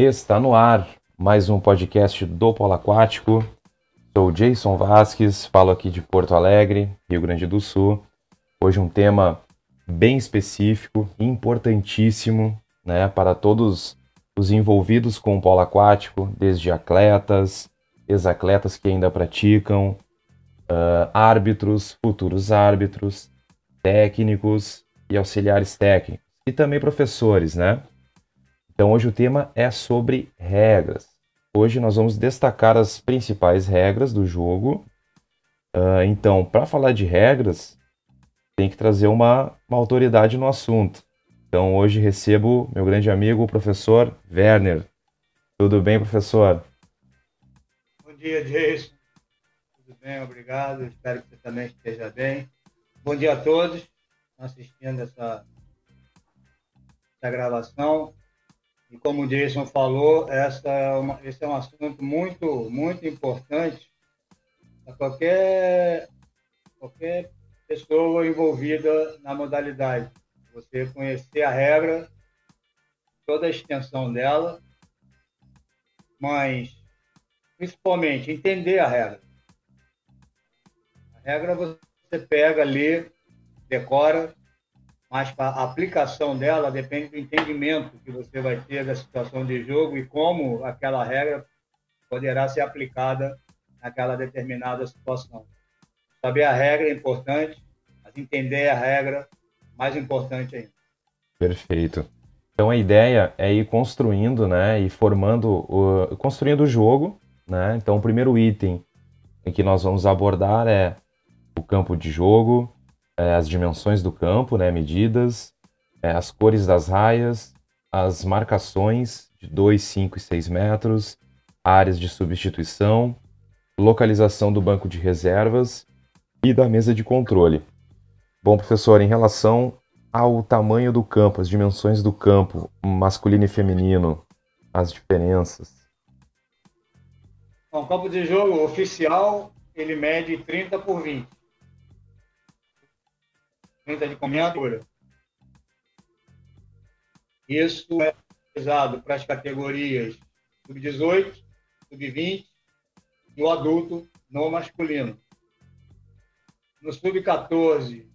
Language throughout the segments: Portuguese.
Está no ar mais um podcast do Polo Aquático. Sou Jason Vasques, falo aqui de Porto Alegre, Rio Grande do Sul. Hoje um tema bem específico, importantíssimo, né, para todos os envolvidos com o polo aquático, desde atletas, ex-atletas que ainda praticam, uh, árbitros, futuros árbitros, técnicos e auxiliares técnicos, e também professores, né? Então hoje o tema é sobre regras. Hoje nós vamos destacar as principais regras do jogo. Uh, então, para falar de regras, tem que trazer uma, uma autoridade no assunto. Então hoje recebo meu grande amigo, o professor Werner. Tudo bem, professor? Bom dia, Jason. Tudo bem, obrigado. Espero que você também esteja bem. Bom dia a todos assistindo essa, essa gravação. E como o Jason falou, essa é uma, esse é um assunto muito, muito importante para qualquer, qualquer pessoa envolvida na modalidade. Você conhecer a regra, toda a extensão dela, mas principalmente entender a regra. A regra você pega, lê, decora, mas a aplicação dela depende do entendimento que você vai ter da situação de jogo e como aquela regra poderá ser aplicada naquela determinada situação. Saber a regra é importante, mas entender a regra mais importante ainda. Perfeito. Então a ideia é ir construindo, né, e formando, o, construindo o jogo, né. Então o primeiro item que nós vamos abordar é o campo de jogo, é, as dimensões do campo, né, medidas, é, as cores das raias, as marcações de 2, 5 e 6 metros, áreas de substituição, localização do banco de reservas e da mesa de controle. Bom, professor, em relação ao tamanho do campo, as dimensões do campo, masculino e feminino, as diferenças. Bom, o campo de jogo oficial, ele mede 30 por 20. 30 de comiadura. Isso é usado para as categorias sub-18, sub-20 e o adulto no masculino. No sub-14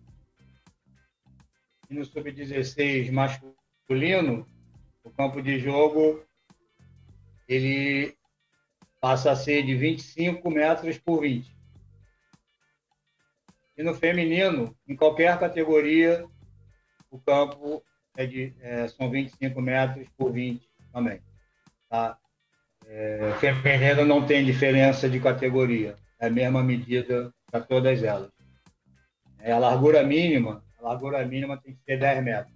e no sub-16 masculino, o campo de jogo ele passa a ser de 25 metros por 20. E no feminino, em qualquer categoria, o campo é de, é, são 25 metros por 20 também. Tá? É, feminino não tem diferença de categoria, é a mesma medida para todas elas. É, a largura mínima, a largura mínima tem que ser 10 metros.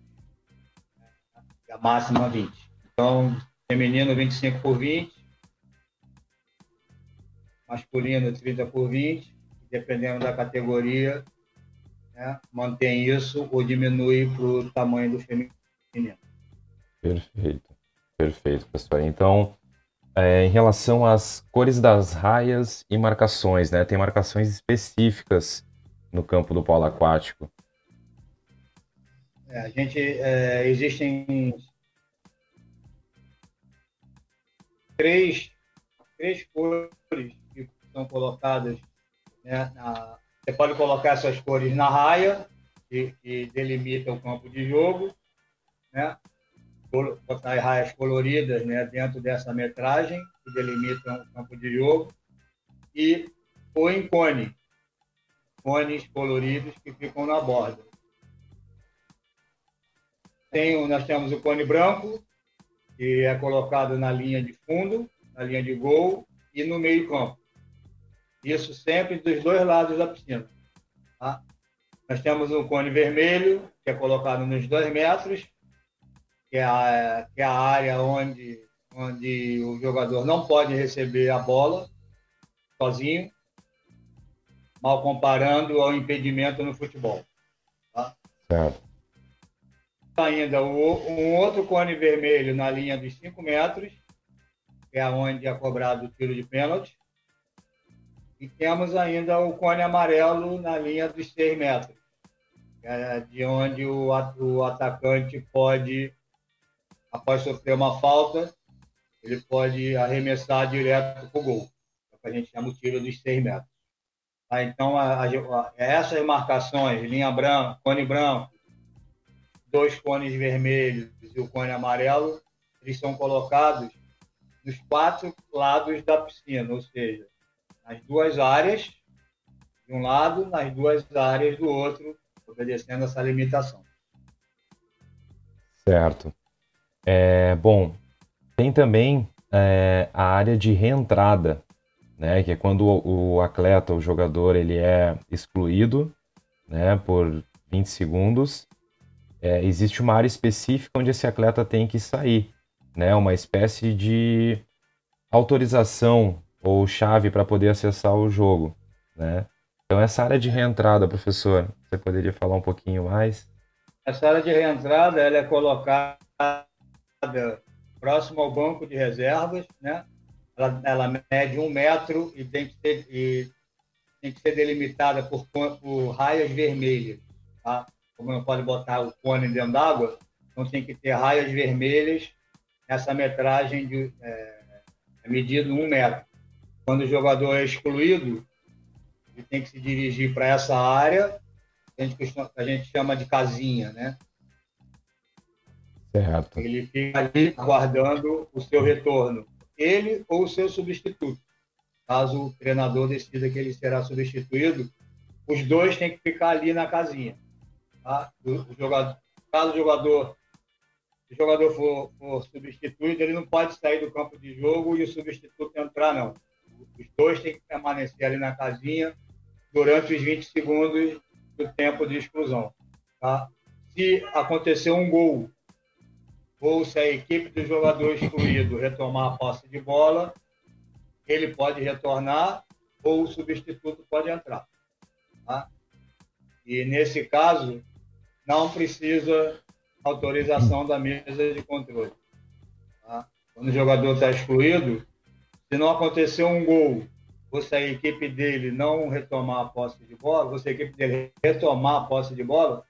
E a máxima 20. Então, feminino 25 por 20, masculino 30 por 20 dependendo da categoria, né, mantém isso ou diminui para o tamanho do feminino. Perfeito, perfeito, professor. Então, é, em relação às cores das raias e marcações, né? Tem marcações específicas no campo do polo aquático. É, a gente é, existem três, três cores que são colocadas né? Na, você pode colocar essas cores na raia, que, que delimita o campo de jogo, né? botar as raias coloridas né, dentro dessa metragem, que delimitam o campo de jogo, e ou em cone, cones coloridos que ficam na borda. Tem, nós temos o cone branco, que é colocado na linha de fundo, na linha de gol e no meio campo. Isso sempre dos dois lados da piscina. Tá? Nós temos um cone vermelho, que é colocado nos dois metros, que é a, que é a área onde, onde o jogador não pode receber a bola sozinho, mal comparando ao impedimento no futebol. Tá? Certo. Ainda um outro cone vermelho na linha dos 5 metros, que é onde é cobrado o tiro de pênalti. E temos ainda o cone amarelo na linha dos 6 metros, é de onde o, o atacante pode, após sofrer uma falta, ele pode arremessar direto para o gol, é a gente chama o tiro dos 6 metros. Tá? Então, a, a, essas marcações, linha branca, cone branco, dois cones vermelhos e o cone amarelo, eles são colocados nos quatro lados da piscina, ou seja, nas duas áreas de um lado, nas duas áreas do outro, obedecendo essa limitação. Certo. É, bom, tem também é, a área de reentrada, né, que é quando o, o, atleta, o jogador, ele é excluído né, por 20 segundos. É, existe uma área específica onde esse atleta tem que sair, né, uma espécie de autorização ou chave para poder acessar o jogo, né? Então essa área de reentrada, professor, você poderia falar um pouquinho mais? Essa área de reentrada ela é colocada próximo ao banco de reservas, né? Ela, ela mede um metro e tem que ser, e, tem que ser delimitada por, por raias vermelhas, tá? Como não pode botar o cone dentro d'água, então tem que ter raias vermelhas nessa metragem de é, medido um metro. Quando o jogador é excluído, ele tem que se dirigir para essa área, a gente, a gente chama de casinha, né? Certo. Ele fica ali aguardando o seu retorno, ele ou o seu substituto. Caso o treinador decida que ele será substituído, os dois têm que ficar ali na casinha. Tá? O jogador, caso o jogador, o jogador for, for substituído, ele não pode sair do campo de jogo e o substituto entrar, não. Os dois têm que permanecer ali na casinha durante os 20 segundos do tempo de exclusão. Tá? Se acontecer um gol ou se a equipe do jogador excluído retomar a posse de bola, ele pode retornar ou o substituto pode entrar. Tá? E nesse caso, não precisa autorização da mesa de controle. Tá? Quando o jogador está excluído, se não acontecer um gol, se a equipe dele não retomar a posse de bola, se a equipe dele retomar a posse de bola,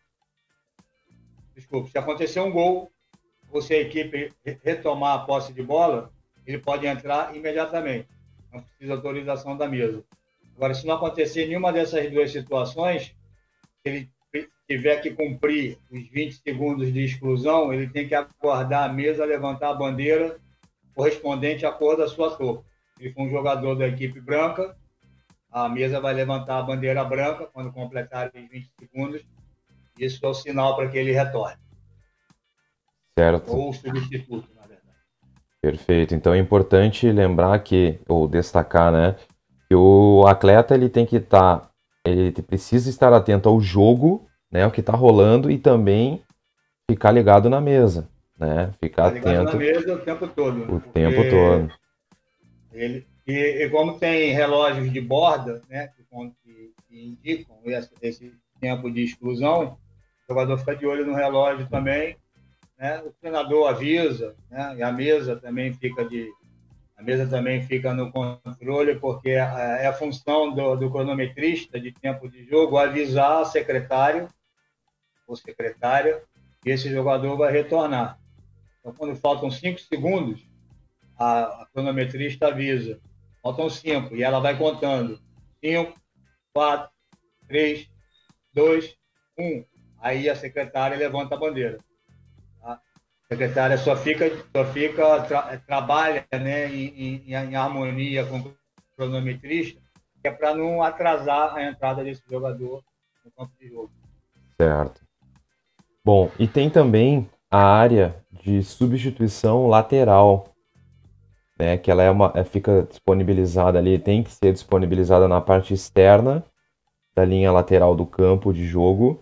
desculpe, se acontecer um gol, se a equipe retomar a posse de bola, ele pode entrar imediatamente. Não precisa autorização da mesa. Agora, se não acontecer nenhuma dessas duas situações, ele tiver que cumprir os 20 segundos de exclusão, ele tem que aguardar a mesa levantar a bandeira correspondente à cor da sua touca. Se for um jogador da equipe branca, a mesa vai levantar a bandeira branca quando completar os 20 segundos. Isso é o sinal para que ele retorne. Certo. Ou substituto, na verdade. Perfeito. Então é importante lembrar que, ou destacar, né, que o atleta ele tem que estar, tá, ele precisa estar atento ao jogo, né, o que está rolando e também ficar ligado na mesa, né, ficar ficar atento. na mesa o tempo todo. O tempo todo. Ele, e, e, como tem relógios de borda, né, que, que indicam esse, esse tempo de exclusão, o jogador fica de olho no relógio também né? O treinador avisa, né? E a mesa também fica de a mesa também fica no controle porque é, é a função do, do cronometrista de tempo de jogo avisar o secretário ou secretária que esse jogador vai retornar. Então, quando faltam cinco segundos, a, a cronometrista avisa. Faltam cinco e ela vai contando. Cinco, quatro, três, dois, um. Aí a secretária levanta a bandeira secretária só fica, só fica tra, trabalha né, em, em, em, harmonia com o cronometrista, que é para não atrasar a entrada desse jogador no campo de jogo. Certo. Bom, e tem também a área de substituição lateral, né, que ela é uma, é, fica disponibilizada ali, tem que ser disponibilizada na parte externa da linha lateral do campo de jogo,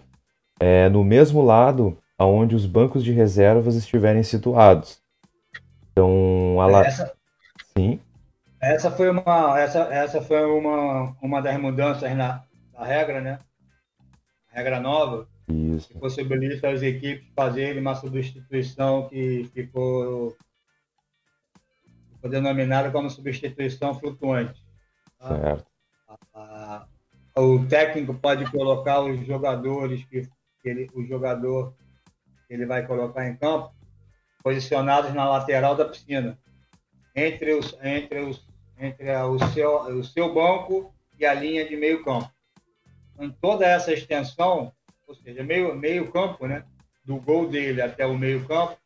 é, no mesmo lado aonde os bancos de reservas estiverem situados. Então, ela... essa, sim. Essa foi uma, essa, essa foi uma, uma das mudanças na, na regra, né? A regra nova. Isso. Que possibilita as equipes fazerem uma substituição que ficou, denominada como substituição flutuante. Tá? Certo. A, a, o técnico pode colocar os jogadores que, que ele, o jogador ele vai colocar em campo, posicionados na lateral da piscina. entre, os, entre, os, entre o, seu, o seu banco e a linha de meio campo. Em toda essa extensão, ou seja, meio, meio campo, né? do gol dele até o meio campo,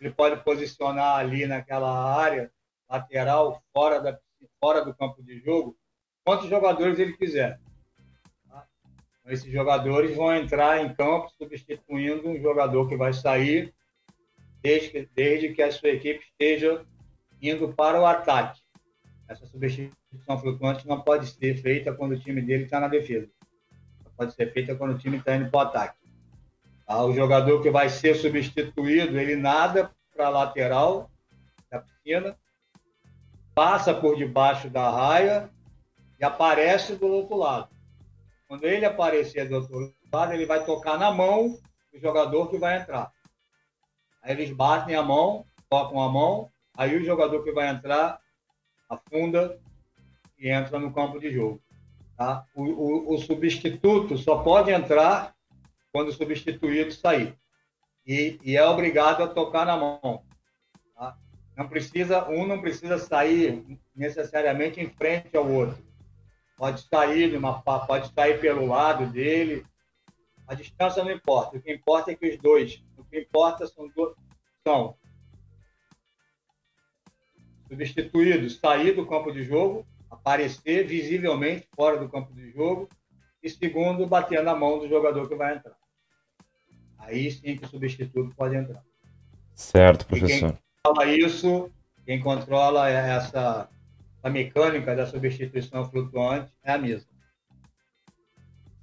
ele pode posicionar ali naquela área lateral, fora, da, fora do campo de jogo, quantos jogadores ele quiser. Tá? Esses jogadores vão entrar em campo substituindo um jogador que vai sair desde que, desde que a sua equipe esteja indo para o ataque. Essa substituição flutuante não pode ser feita quando o time dele está na defesa. pode ser feita quando o time está indo para o ataque. Tá? O jogador que vai ser substituído, ele nada para a lateral da piscina, passa por debaixo da raia e aparece do outro lado. Quando ele aparecer do outro lado, ele vai tocar na mão do jogador que vai entrar. Aí eles batem a mão, tocam a mão, aí o jogador que vai entrar afunda e entra no campo de jogo. Tá? O, o, o substituto só pode entrar quando o substituído sair. E, e, é obrigado a tocar na mão. Não precisa, um não precisa sair necessariamente em frente ao outro. Pode sair, uma, pode sair pelo lado dele. A distância não importa. O que importa é que os dois, o que importa são, são substituídos sair do campo de jogo, aparecer visivelmente fora do campo de jogo, e segundo, bater na mão do jogador que vai entrar. Aí sim que o substituto pode entrar. Certo, professor. Quem fala isso, quem controla essa a mecânica da substituição flutuante é a mesma.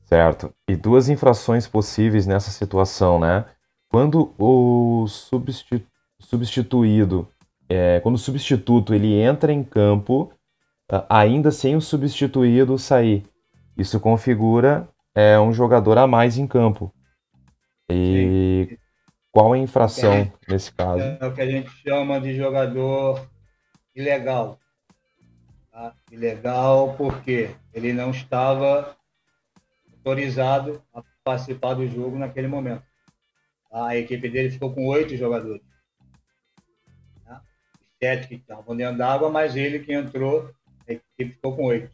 Certo. E duas infrações possíveis nessa situação, né? Quando o substituído, é, quando o substituto ele entra em campo, ainda sem o substituído sair, isso configura é, um jogador a mais em campo. E Sim. Qual a infração é, nesse caso? É o que a gente chama de jogador ilegal. Tá? Ilegal porque ele não estava autorizado a participar do jogo naquele momento. Tá? A equipe dele ficou com oito jogadores. Tá? Sete que estavam dentro d'água, mas ele que entrou, a equipe ficou com oito.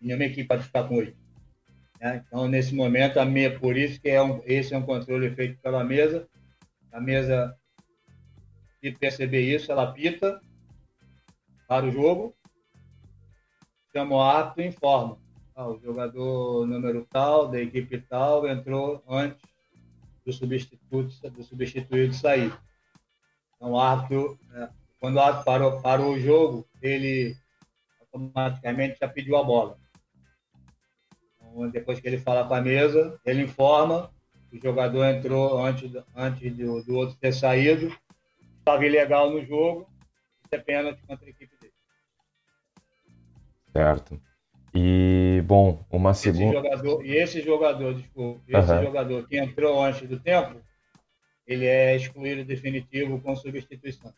Nenhuma equipe pode ficar com oito. Né? Então, nesse momento, a meia, por isso que é um, esse é um controle feito pela mesa. A mesa, se perceber isso, ela pita para o jogo, chama o árbitro e informa. Ah, o jogador número tal, da equipe tal, entrou antes do substituto, do substituído sair. Então, o árbitro, né, quando o árbitro parou, parou o jogo, ele automaticamente já pediu a bola depois que ele fala com a mesa, ele informa o jogador entrou antes, antes do, do outro ter saído, estava ilegal no jogo, isso é pênalti contra a equipe dele. Certo. E, bom, uma segunda. E esse jogador, desculpa, esse uhum. jogador que entrou antes do tempo, ele é excluído definitivo com substituição.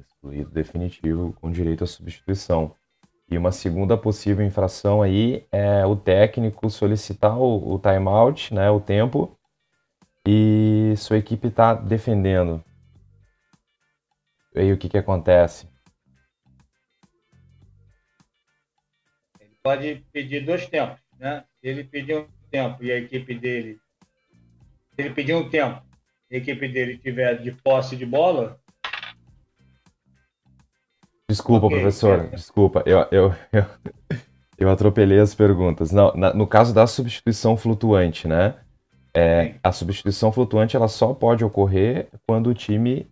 Excluído definitivo com direito à substituição. E uma segunda possível infração aí é o técnico solicitar o, o timeout, né, o tempo, e sua equipe está defendendo. E aí o que, que acontece? Ele pode pedir dois tempos, né? Ele pedir um tempo e a equipe dele, ele pedir um tempo, e a equipe dele tiver de posse de bola, Desculpa, okay. professor, desculpa. Eu, eu, eu, eu, atropelei as perguntas. Não, na, no caso da substituição flutuante, né? É, a substituição flutuante ela só pode ocorrer quando o time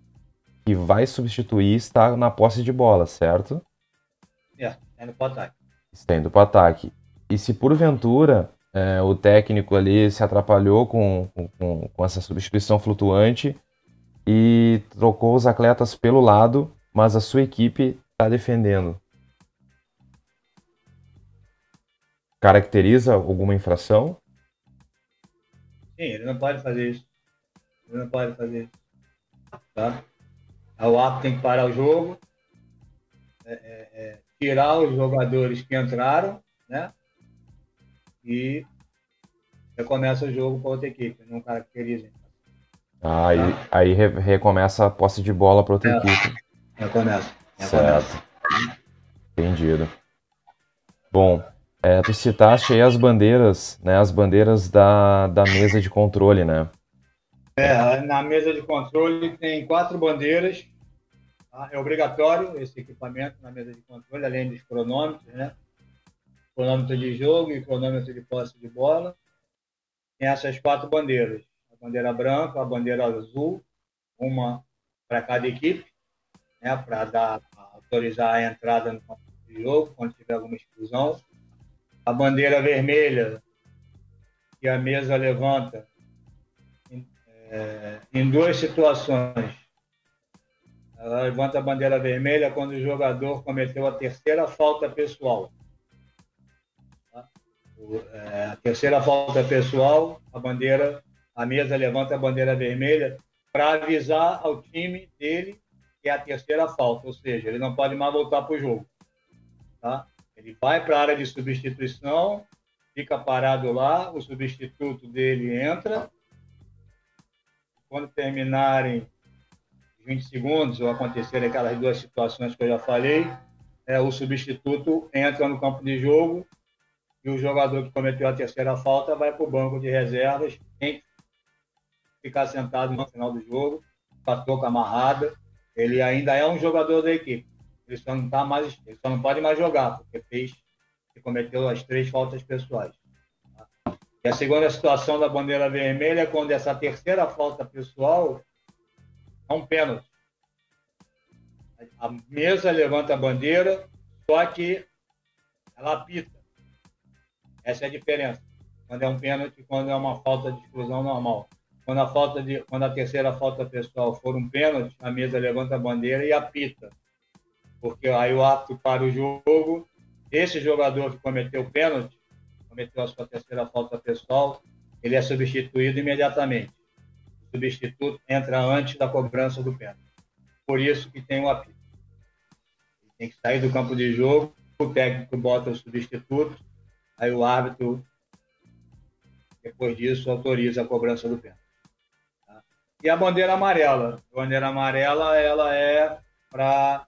que vai substituir está na posse de bola, certo? É, indo para o ataque. Está indo para o ataque. E se porventura é, o técnico ali se atrapalhou com, com, com essa substituição flutuante e trocou os atletas pelo lado, mas a sua equipe está defendendo caracteriza alguma infração? Sim, ele não pode fazer isso. Ele não pode fazer isso. Tá? O árbitro tem que parar o jogo, é, é, é, tirar os jogadores que entraram, né? E recomeça o jogo para outra equipe. Não caracteriza. Ah, tá? aí, aí recomeça a posse de bola para outra é. equipe. Já começa. Já certo. Entendido. Bom, é, tu citaste aí as bandeiras, né? As bandeiras da, da mesa de controle, né? É, na mesa de controle tem quatro bandeiras. Tá? É obrigatório esse equipamento na mesa de controle, além dos cronômetros, né? Cronômetro de jogo e cronômetro de posse de bola. Tem essas quatro bandeiras. A bandeira branca, a bandeira azul, uma para cada equipe, né? Para dar autorizar a entrada no campo de jogo, quando tiver alguma exclusão. A bandeira vermelha, que a mesa levanta em, é, em duas situações. Ela levanta a bandeira vermelha quando o jogador cometeu a terceira falta pessoal. Tá? É, a terceira falta pessoal, a bandeira, a mesa levanta a bandeira vermelha para avisar ao time dele é a terceira falta, ou seja, ele não pode mais voltar para o jogo. Tá? Ele vai para a área de substituição, fica parado lá, o substituto dele entra. Quando terminarem 20 segundos, ou acontecerem aquelas duas situações que eu já falei, é, o substituto entra no campo de jogo e o jogador que cometeu a terceira falta vai para o banco de reservas, tem que ficar sentado no final do jogo, com a touca amarrada, ele ainda é um jogador da equipe. Ele só não tá mais, ele só não pode mais jogar porque fez, e cometeu as três faltas pessoais. E a segunda situação da bandeira vermelha é quando essa terceira falta pessoal é um pênalti. A mesa levanta a bandeira, só que ela apita. Essa é a diferença. Quando é um pênalti, quando é uma falta de exclusão normal. Quando a, falta de, quando a terceira falta pessoal for um pênalti, a mesa levanta a bandeira e apita. Porque aí o árbitro para o jogo, esse jogador que cometeu o pênalti, cometeu a sua terceira falta pessoal, ele é substituído imediatamente. O substituto entra antes da cobrança do pênalti. Por isso que tem o apito. Ele tem que sair do campo de jogo, o técnico bota o substituto, aí o árbitro, depois disso, autoriza a cobrança do pênalti. E a bandeira amarela. A bandeira amarela ela é para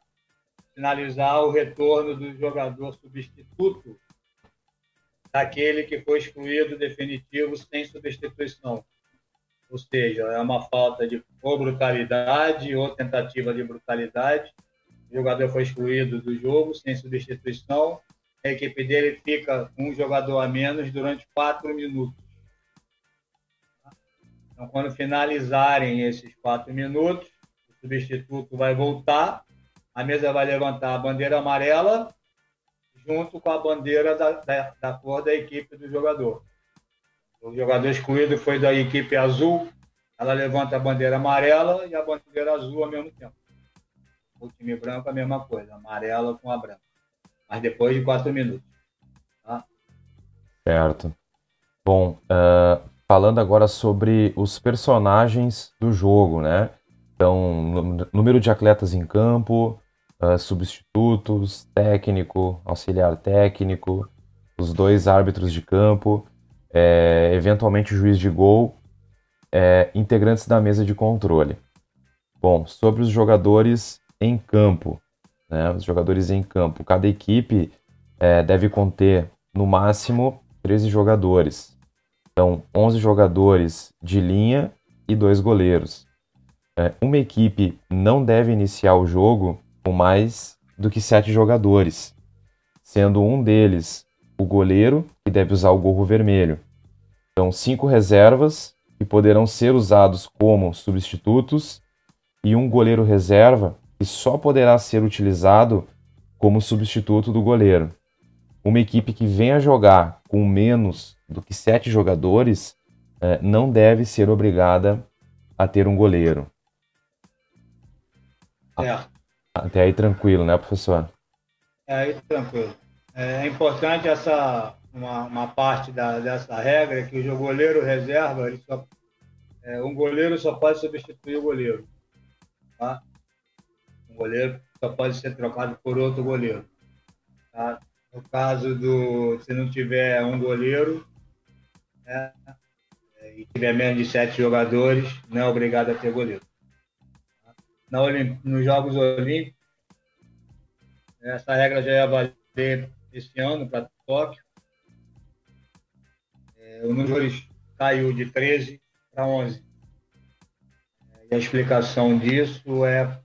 finalizar o retorno do jogador substituto daquele que foi excluído definitivo sem substituição. Ou seja, é uma falta de ou brutalidade ou tentativa de brutalidade. O jogador foi excluído do jogo sem substituição. A equipe dele fica um jogador a menos durante quatro minutos. Então, quando finalizarem esses quatro minutos, o substituto vai voltar, a mesa vai levantar a bandeira amarela junto com a bandeira da, da, da cor da equipe do jogador. O jogador excluído foi da equipe azul, ela levanta a bandeira amarela e a bandeira azul ao mesmo tempo. O time branco a mesma coisa, amarela com a branca. Mas depois de quatro minutos. Tá? Certo. Bom, uh, falando agora sobre os personagens do jogo, né? Então, número de atletas em campo, uh, substitutos, técnico, auxiliar técnico, os dois árbitros de campo, é, eventualmente juiz de gol, é, integrantes da mesa de controle. Bom, sobre os jogadores em campo, né? Os jogadores em campo, cada equipe é, deve conter no máximo 13 jogadores. Então, 11 jogadores de linha e dois goleiros. É, uma equipe não deve iniciar o jogo com mais do que sete jogadores, sendo um deles o goleiro, que deve usar o gorro vermelho. Então, cinco reservas, que poderão ser usados como substitutos, e um goleiro reserva, que só poderá ser utilizado como substituto do goleiro. Uma equipe que venha jogar com menos do que sete jogadores é, não deve ser obrigada a ter um goleiro. É. Até aí tranquilo, né, professor? É aí tranquilo. É importante essa uma, uma parte da, dessa regra que o goleiro reserva, ele só, é, um goleiro só pode substituir o goleiro. Tá? Um goleiro só pode ser trocado por outro goleiro. Tá? No caso do se não tiver um goleiro, né, e tiver menos de sete jogadores, não é obrigado a ter goleiro. Na, nos Jogos Olímpicos, Essa regra já ia valer esse ano para Tóquio. É, o número caiu de 13 para 11. E a explicação disso é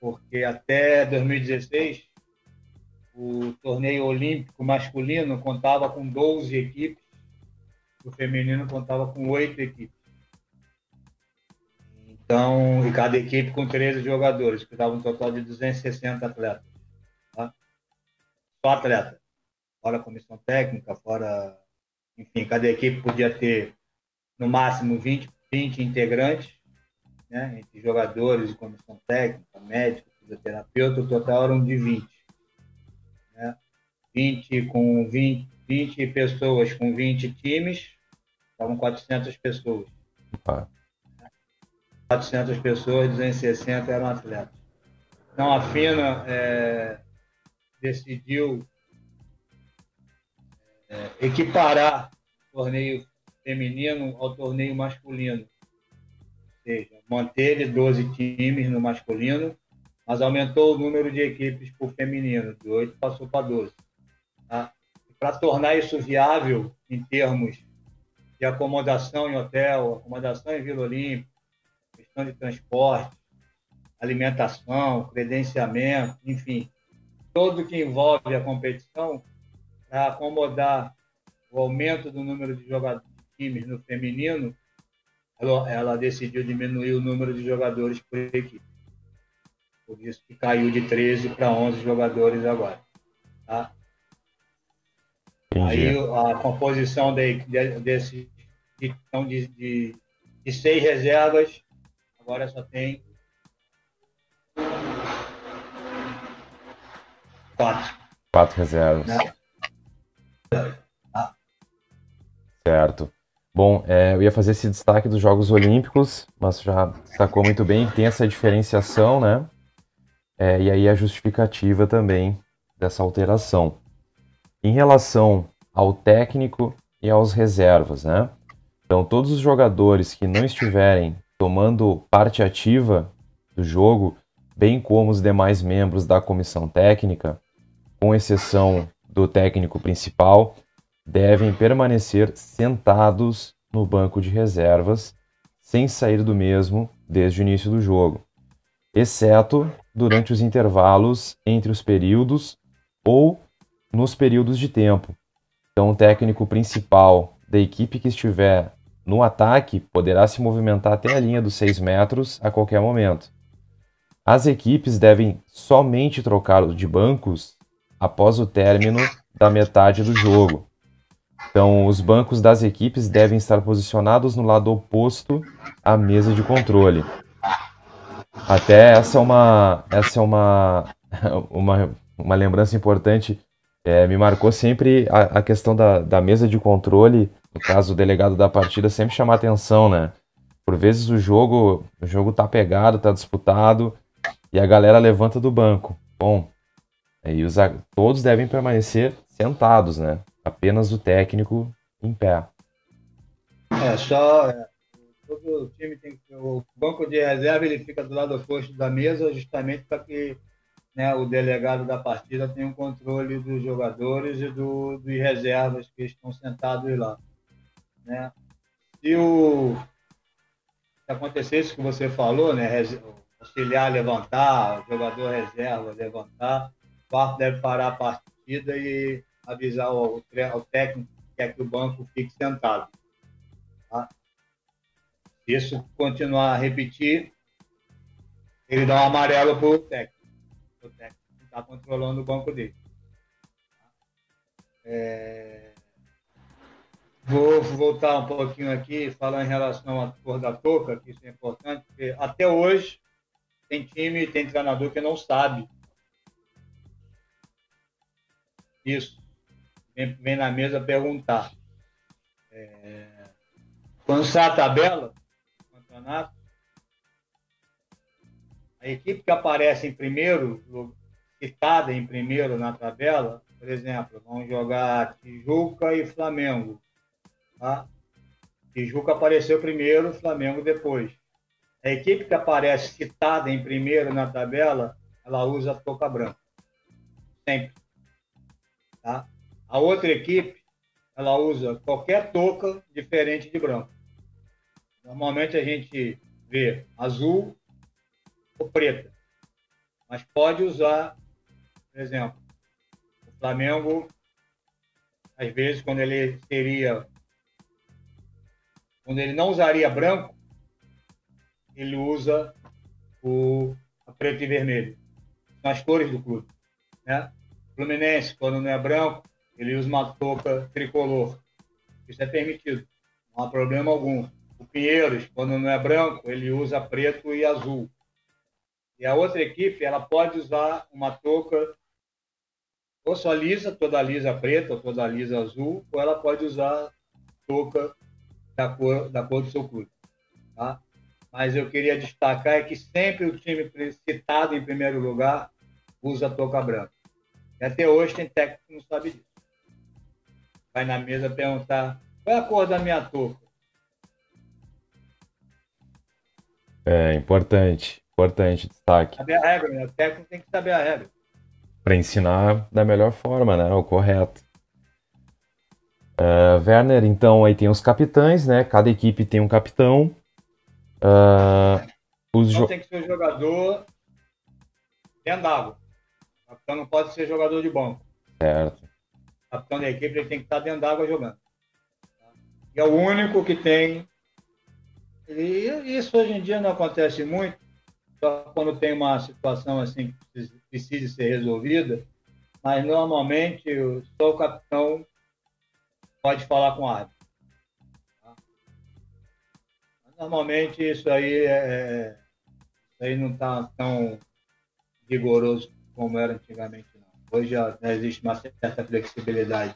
porque até 2016 o torneio olímpico masculino contava com 12 equipes, o feminino contava com 8 equipes. Então, e cada equipe com 13 jogadores, que dava um total de 260 atletas. Tá? Só atleta. Fora comissão técnica, fora. Enfim, cada equipe podia ter no máximo 20, 20 integrantes, né? entre jogadores comissão técnica, médico, fisioterapeuta, o total eram de 20. Né? 20 com 20, 20 pessoas com 20 times, estavam 400 pessoas. Ah. 400 pessoas, 260 eram atletas. Então a FINA é, decidiu é, equiparar o torneio feminino ao torneio masculino. Ou seja, manteve 12 times no masculino, mas aumentou o número de equipes o feminino, de 8 passou para 12. Tá? Para tornar isso viável em termos de acomodação em hotel, acomodação em Vila Olímpica, questão de transporte, alimentação, credenciamento, enfim, tudo que envolve a competição para acomodar o aumento do número de jogadores times no feminino, ela, ela, decidiu diminuir o número de jogadores por equipe. Por isso que caiu de 13 para 11 jogadores agora. Tá? Aí a composição de, de, desse, então, de, de, de seis reservas Agora só tem quatro. Quatro reservas. Ah. Certo. Bom, é, eu ia fazer esse destaque dos Jogos Olímpicos, mas já destacou muito bem que tem essa diferenciação, né? É, e aí a justificativa também dessa alteração. Em relação ao técnico e aos reservas, né? Então, todos os jogadores que não estiverem tomando parte ativa do jogo, bem como os demais membros da comissão técnica, com exceção do técnico principal, devem permanecer sentados no banco de reservas, sem sair do mesmo desde o início do jogo, exceto durante os intervalos entre os períodos ou nos períodos de tempo. Então, o técnico principal da equipe que estiver no ataque, poderá se movimentar até a linha dos 6 metros a qualquer momento. As equipes devem somente trocar de bancos após o término da metade do jogo. Então, os bancos das equipes devem estar posicionados no lado oposto à mesa de controle. Até essa é uma, essa é uma, uma, uma lembrança importante. É, me marcou sempre a, a questão da, da mesa de controle no caso, o delegado da partida sempre chama atenção, né? Por vezes o jogo, o jogo tá pegado, tá disputado e a galera levanta do banco. Bom, aí os, todos devem permanecer sentados, né? Apenas o técnico em pé. É, só é, todo time tem o banco de reserva ele fica do lado oposto da mesa justamente para que né, o delegado da partida tenha um controle dos jogadores e do, dos reservas que estão sentados lá. Né? Se, o, se acontecesse o que você falou, né, auxiliar levantar, jogador reserva levantar, o quarto deve parar a partida e avisar ao, ao técnico que quer que o banco fique sentado. Tá? Isso continuar a repetir, ele dá um amarelo para o técnico. Está controlando o banco dele. É... Vou voltar um pouquinho aqui falar em relação à cor da touca, que isso é importante, porque até hoje tem time, tem treinador que não sabe isso. Vem, vem na mesa perguntar. É, quando sai a tabela do campeonato, a equipe que aparece em primeiro, citada em primeiro na tabela, por exemplo, vamos jogar Tijuca e Flamengo. Tá? Tijuca apareceu primeiro, Flamengo depois. A equipe que aparece citada em primeiro na tabela, ela usa touca branca. sempre. Tá? A outra equipe, ela usa qualquer touca diferente de branco. Normalmente a gente vê azul ou preta, mas pode usar, por exemplo, o Flamengo, às vezes, quando ele seria, quando ele não usaria branco, ele usa o preto e vermelho, são as cores do clube, né? Fluminense, quando não é branco, ele usa uma touca tricolor. Isso é permitido, não há problema algum. O Pinheiros, quando não é branco, ele usa preto e azul. E a outra equipe, ela pode usar uma touca ou só lisa, toda lisa preta, ou toda lisa azul, ou ela pode usar touca da cor, da cor do seu clube. Tá? Mas eu queria destacar é que sempre o time citado em primeiro lugar usa touca branca. E até hoje tem técnico que não sabe disso. Vai na mesa perguntar qual é a cor da minha touca? É importante, importante destaque. Saber a regra, né? O técnico tem que saber a regra. Para ensinar da melhor forma, né? O correto. Uh, Werner, então aí tem os capitães, né? Cada equipe tem um capitão. Uh, os então tem que ser jogador dentro d'água. O capitão não pode ser jogador de banco. Certo. O capitão da equipe ele tem que estar dentro d'água jogando. E é o único que tem e isso hoje em dia não acontece muito, só quando tem uma situação assim que precise ser resolvida, mas normalmente só o capitão pode falar com o árbitro. Tá? Normalmente isso aí, é, é, isso aí não está tão rigoroso como era antigamente. Não. Hoje já existe uma certa flexibilidade.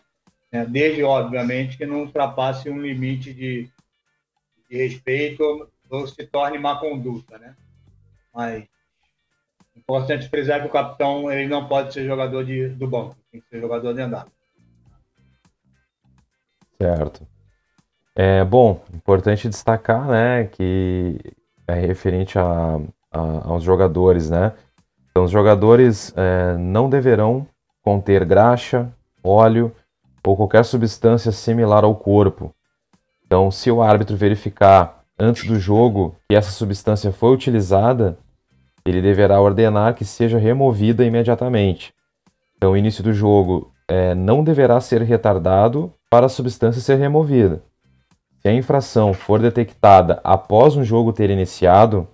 Né? Desde, obviamente, que não ultrapasse um limite de de respeito ou se torne má conduta, né? Mas importante frisar que o capitão ele não pode ser jogador de, do banco, tem que ser jogador de andar. Certo. É, bom, importante destacar, né, que é referente a, a, aos jogadores, né? Então, os jogadores é, não deverão conter graxa, óleo ou qualquer substância similar ao corpo, então, se o árbitro verificar antes do jogo que essa substância foi utilizada, ele deverá ordenar que seja removida imediatamente. Então, o início do jogo é, não deverá ser retardado para a substância ser removida. Se a infração for detectada após um jogo ter iniciado,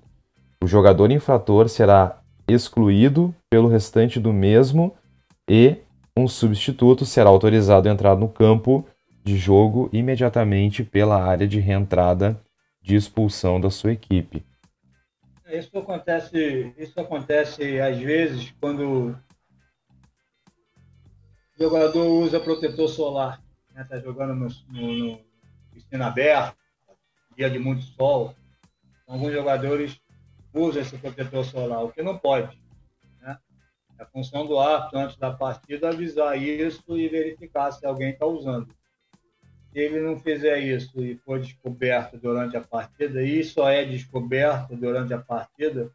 o jogador infrator será excluído pelo restante do mesmo e um substituto será autorizado a entrar no campo de jogo imediatamente pela área de reentrada de expulsão da sua equipe. Isso acontece, isso acontece às vezes quando o jogador usa protetor solar, está né? Tá jogando no, no, no piscina aberta, dia de muito sol. Alguns jogadores usam esse protetor solar, o que não pode. Né? É a função do árbitro, antes da partida, avisar isso e verificar se alguém está usando. Ele não fizer isso e for descoberto durante a partida, e só é descoberto durante a partida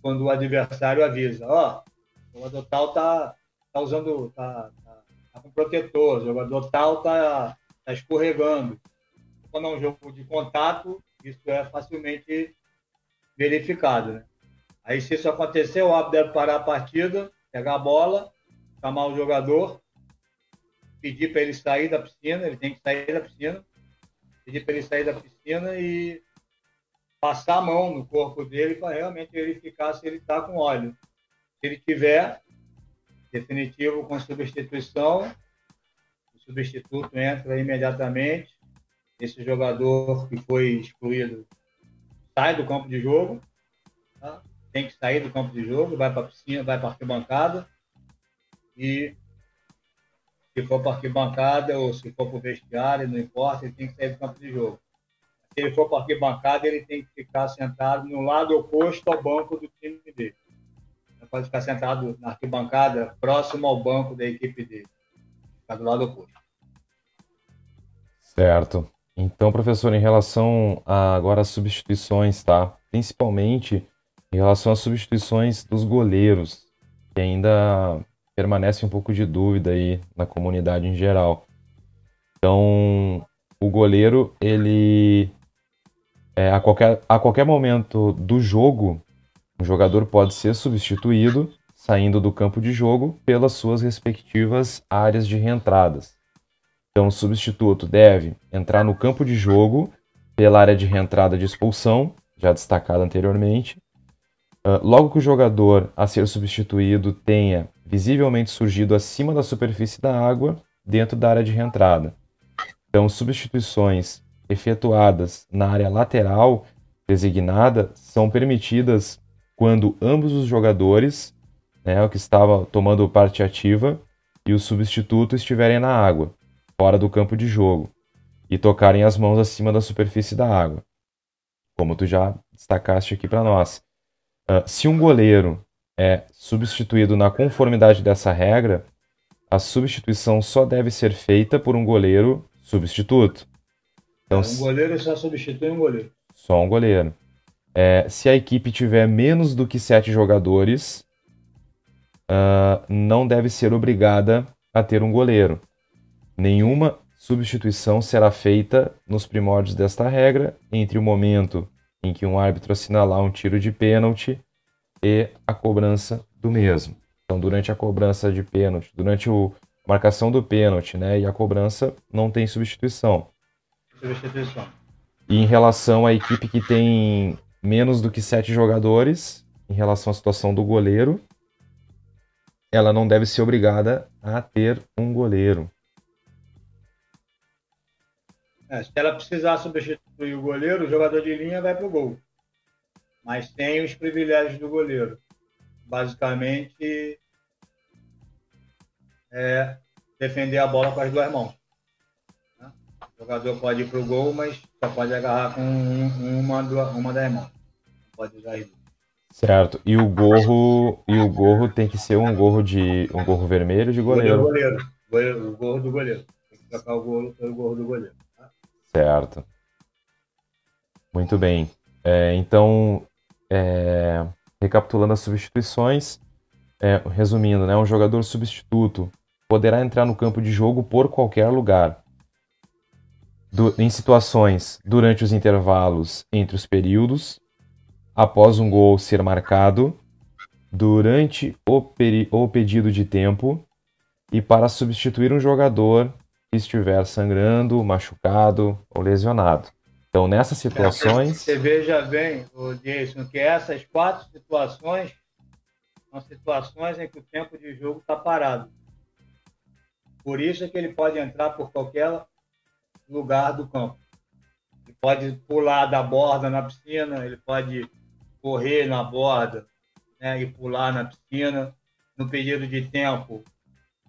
quando o adversário avisa, ó, oh, o jogador tal tá, tá usando, tá, tá, tá, com protetor, o jogador tal tá, tá escorregando. Quando é um jogo de contato, isso é facilmente verificado, né? Aí, se isso acontecer, o árbitro deve parar a partida, pegar a bola, chamar o jogador pedir para ele sair da piscina, ele tem que sair da piscina, pedir para ele sair da piscina e passar a mão no corpo dele para realmente verificar se ele está com óleo. Se ele tiver, definitivo com substituição, o substituto entra imediatamente, esse jogador que foi excluído sai do campo de jogo, tá? tem que sair do campo de jogo, vai para a piscina, vai para a arquibancada e se for para arquibancada ou se for para o vestiário, não importa, ele tem que sair do campo de jogo. Se ele for para arquibancada, ele tem que ficar sentado no lado oposto ao banco do time dele. Não pode ficar sentado na arquibancada próximo ao banco da equipe dele. Ficar do lado oposto. Certo. Então, professor, em relação a agora às substituições, tá? Principalmente em relação às substituições dos goleiros, que ainda permanece um pouco de dúvida aí na comunidade em geral. Então, o goleiro, ele é, a, qualquer, a qualquer momento do jogo, o jogador pode ser substituído, saindo do campo de jogo, pelas suas respectivas áreas de reentradas. Então, o substituto deve entrar no campo de jogo pela área de reentrada de expulsão, já destacada anteriormente. Uh, logo que o jogador a ser substituído tenha visivelmente surgido acima da superfície da água, dentro da área de reentrada. Então, substituições efetuadas na área lateral designada são permitidas quando ambos os jogadores, né, o que estava tomando parte ativa, e o substituto estiverem na água, fora do campo de jogo, e tocarem as mãos acima da superfície da água, como tu já destacaste aqui para nós. Uh, se um goleiro é substituído na conformidade dessa regra, a substituição só deve ser feita por um goleiro substituto. Então, um goleiro só substitui um goleiro. Só um goleiro. É, se a equipe tiver menos do que sete jogadores, uh, não deve ser obrigada a ter um goleiro. Nenhuma substituição será feita nos primórdios desta regra entre o momento em que um árbitro assinalar um tiro de pênalti e a cobrança do mesmo. Então, durante a cobrança de pênalti, durante o, a marcação do pênalti né, e a cobrança, não tem substituição. Substituição. E em relação à equipe que tem menos do que sete jogadores, em relação à situação do goleiro, ela não deve ser obrigada a ter um goleiro. É, se ela precisar substituir o goleiro, o jogador de linha vai para o gol. Mas tem os privilégios do goleiro. Basicamente, é defender a bola com as duas mãos. Né? O jogador pode ir para o gol, mas só pode agarrar com uma, uma das mãos. Pode usar duas. Certo. E o gorro, e o gorro tem que ser um gorro de um gorro vermelho de goleiro. goleiro. goleiro. O gorro do goleiro. Tem que trocar o gorro pelo gorro do goleiro. Tá? Certo. Muito bem. É, então, é, recapitulando as substituições, é, resumindo, né, um jogador substituto poderá entrar no campo de jogo por qualquer lugar. Em situações durante os intervalos entre os períodos, após um gol ser marcado, durante o, peri o pedido de tempo e para substituir um jogador que estiver sangrando, machucado ou lesionado. Então, nessas situações. Você veja bem, Jason, que essas quatro situações são situações em que o tempo de jogo está parado. Por isso é que ele pode entrar por qualquer lugar do campo. Ele pode pular da borda na piscina, ele pode correr na borda né, e pular na piscina. No período de tempo,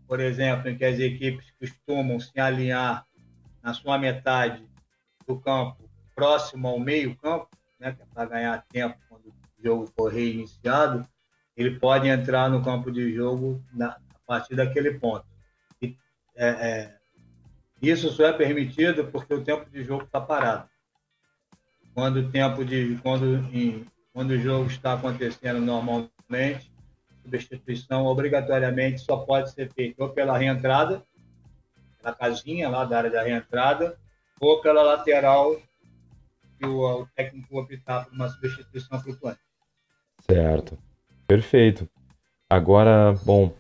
por exemplo, em que as equipes costumam se alinhar na sua metade do campo, próximo ao meio campo, né, é para ganhar tempo quando o jogo for reiniciado, ele pode entrar no campo de jogo na, a partir daquele ponto. E, é, é, isso só é permitido porque o tempo de jogo está parado. Quando o tempo de quando em, quando o jogo está acontecendo normalmente, substituição obrigatoriamente só pode ser feita ou pela reentrada, pela casinha lá da área da reentrada, ou pela lateral que o, o técnico optar por uma substituição flutuante. Certo. Perfeito. Agora, bom,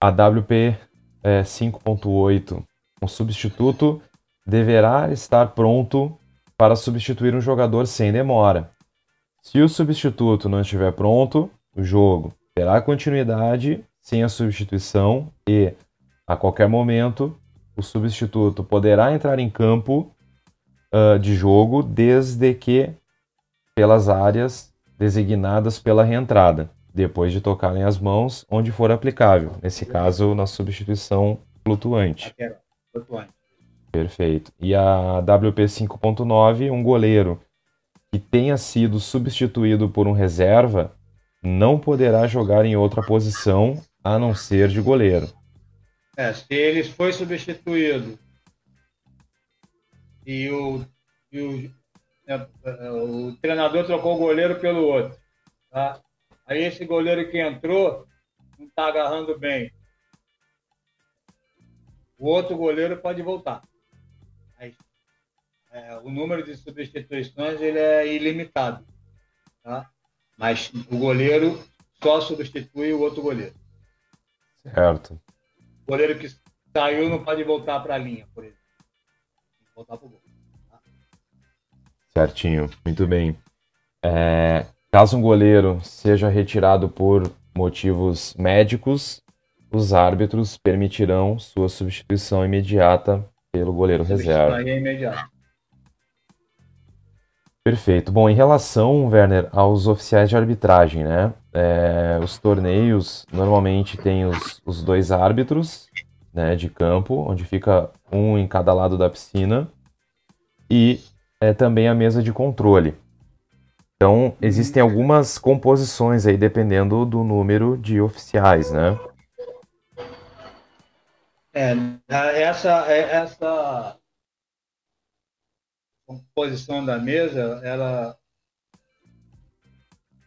a WP é 5.8, um substituto deverá estar pronto para substituir um jogador sem demora. Se o substituto não estiver pronto, o jogo terá continuidade sem a substituição e, a qualquer momento, o substituto poderá entrar em campo uh, de jogo desde que pelas áreas designadas pela reentrada depois de tocarem as mãos onde for aplicável. Nesse caso, na substituição flutuante. Perfeito. E a WP 5.9, um goleiro que tenha sido substituído por um reserva não poderá jogar em outra posição a não ser de goleiro. É, se ele foi substituído e o, e o, é, é o treinador trocou o goleiro pelo outro, tá? Aí esse goleiro que entrou não está agarrando bem. o outro goleiro pode voltar. Aí, é, o número de substituições ele é ilimitado. Tá? Mas o goleiro só substitui o outro goleiro. Certo. O goleiro que saiu não pode voltar para a linha, por exemplo. Voltar para o gol. Tá? Certinho, muito bem. É, caso um goleiro seja retirado por motivos médicos, os árbitros permitirão sua substituição imediata pelo goleiro reserva. É imediato. Perfeito. Bom, em relação, Werner, aos oficiais de arbitragem, né? É, os torneios normalmente têm os, os dois árbitros né, de campo, onde fica um em cada lado da piscina, e é, também a mesa de controle. Então, existem algumas composições aí, dependendo do número de oficiais, né? É, essa, é, essa composição da mesa, ela, ela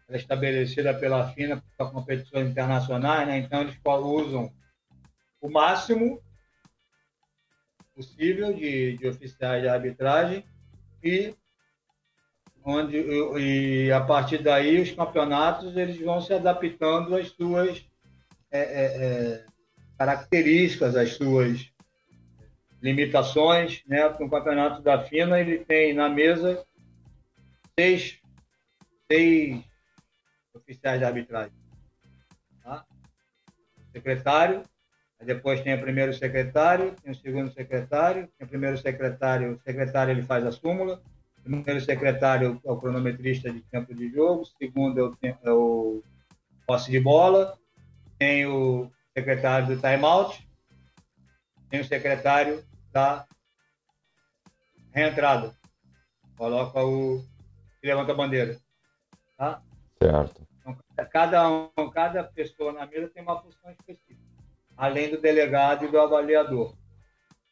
é estabelecida pela FINA para competições internacionais, né? então eles usam o máximo possível de, de oficiais de arbitragem e onde e a partir daí os campeonatos eles vão se adaptando às suas é, é, é, características, às suas limitações, né? Porque o campeonato da FINA ele tem na mesa seis, seis oficiais de arbitragem, tá? secretário, depois tem o primeiro secretário, tem o segundo secretário, tem o primeiro secretário, o secretário ele faz a súmula, o primeiro secretário é o cronometrista de tempo de jogo, o segundo é o, é o posse de bola, tem o secretário do timeout, tem o secretário da reentrada. Coloca o. levanta a bandeira. Tá? Certo. Então, cada, um, cada pessoa na mesa tem uma função específica, além do delegado e do avaliador.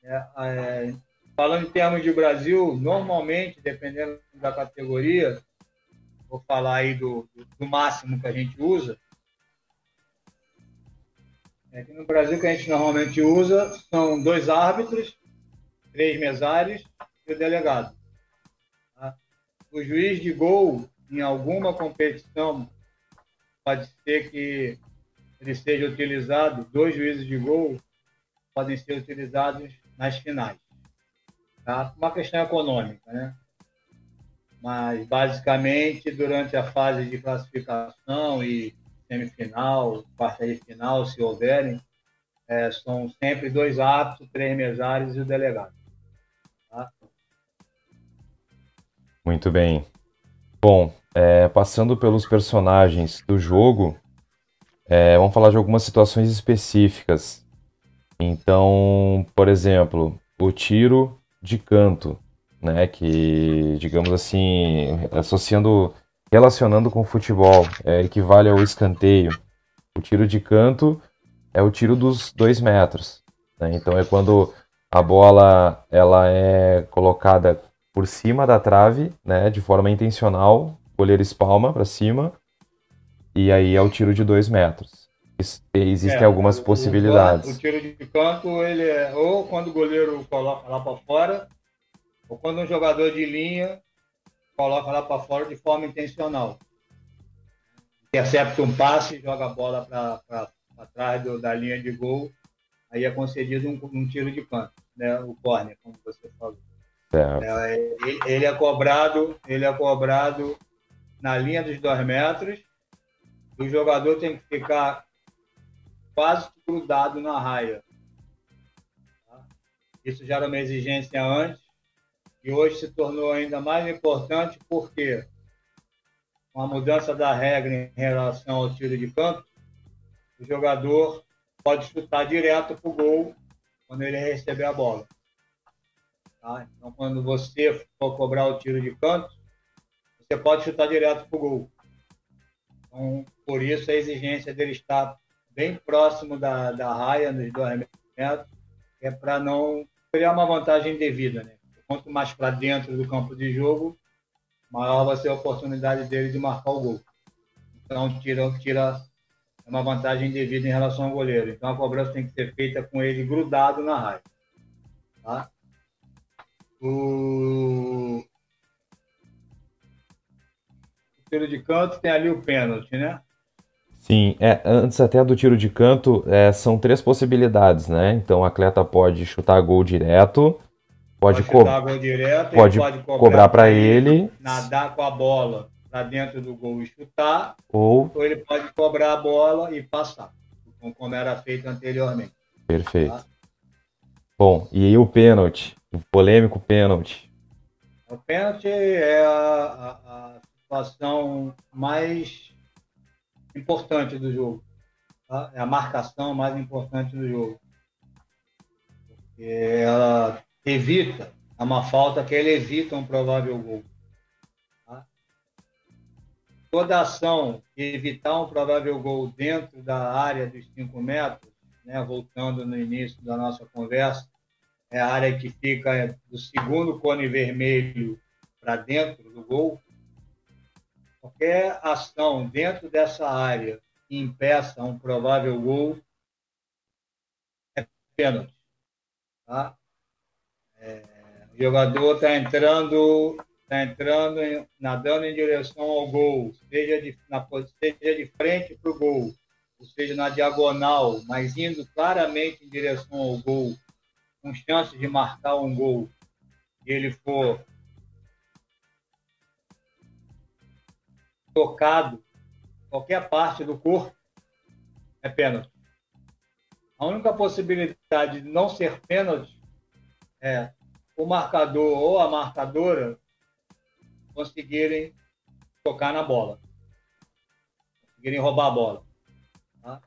É, é, falando em termos de Brasil, normalmente, dependendo da categoria, vou falar aí do, do, máximo que a gente usa, é que no Brasil que a gente normalmente usa são dois árbitros três mesários e o delegado. Tá? O juiz de gol, em alguma competição, pode ser que ele seja utilizado, dois juízes de gol podem ser utilizados nas finais. Tá? Uma questão econômica, né? Mas, basicamente, durante a fase de classificação e semifinal, quarta e final, se houverem, é, são sempre dois árbitros, três mesários e o delegado. Muito bem. Bom, é, passando pelos personagens do jogo, é, vamos falar de algumas situações específicas. Então, por exemplo, o tiro de canto, né, que, digamos assim, associando, relacionando com o futebol, é, equivale ao escanteio. O tiro de canto é o tiro dos dois metros. Né? Então, é quando a bola ela é colocada por cima da trave, né, de forma intencional, o goleiro espalma para cima, e aí é o tiro de dois metros. Existem é, algumas possibilidades. O, tiro de canto, ele é ou quando o goleiro coloca lá para fora, ou quando um jogador de linha coloca lá para fora de forma intencional. Intercepta um passe, joga a bola para trás do, da linha de gol, aí é concedido um, um tiro de canto, né, o corner, como você falou. É, ele é cobrado, ele é cobrado na linha dos dois metros. O jogador tem que ficar quase grudado na raia. Tá? Isso já era uma exigência antes e hoje se tornou ainda mais importante porque com a mudança da regra em relação ao tiro de campo, o jogador pode chutar direto para o gol quando ele receber a bola. Tá? Então, quando você for cobrar o tiro de canto, você pode chutar direto para o gol. Então, por isso a exigência dele estar bem próximo da, da raia, nos dois metros, é para não criar uma vantagem devida. Né? Quanto mais para dentro do campo de jogo, maior vai ser a oportunidade dele de marcar o gol. Então, tira, tira uma vantagem devida em relação ao goleiro. Então a cobrança tem que ser feita com ele grudado na raia. Tá? O... tiro de canto tem ali o pênalti, né? Sim, é, antes até do tiro de canto, é, são três possibilidades, né? Então o atleta pode chutar gol direto, pode, pode chutar gol direto, pode, pode cobrar, para ele, nadar com a bola para dentro do gol e chutar, ou... ou ele pode cobrar a bola e passar, como era feito anteriormente. Perfeito. Tá? Bom, e aí o pênalti, o polêmico pênalti. O pênalti é a, a, a situação mais importante do jogo. Tá? É a marcação mais importante do jogo. Porque ela evita, é uma falta que ele evita um provável gol. Tá? Toda ação que evitar um provável gol dentro da área dos 5 metros, né, voltando no início da nossa conversa, é a área que fica do segundo cone vermelho para dentro do gol, qualquer ação dentro dessa área que impeça um provável gol é pênalti. Tá? É, o jogador está entrando, tá entrando, nadando em direção ao gol, seja de, na, seja de frente para o gol, ou seja na diagonal, mas indo claramente em direção ao gol, com chance de marcar um gol, e ele for tocado qualquer parte do corpo, é pênalti. A única possibilidade de não ser pênalti é o marcador ou a marcadora conseguirem tocar na bola, conseguirem roubar a bola. Tá?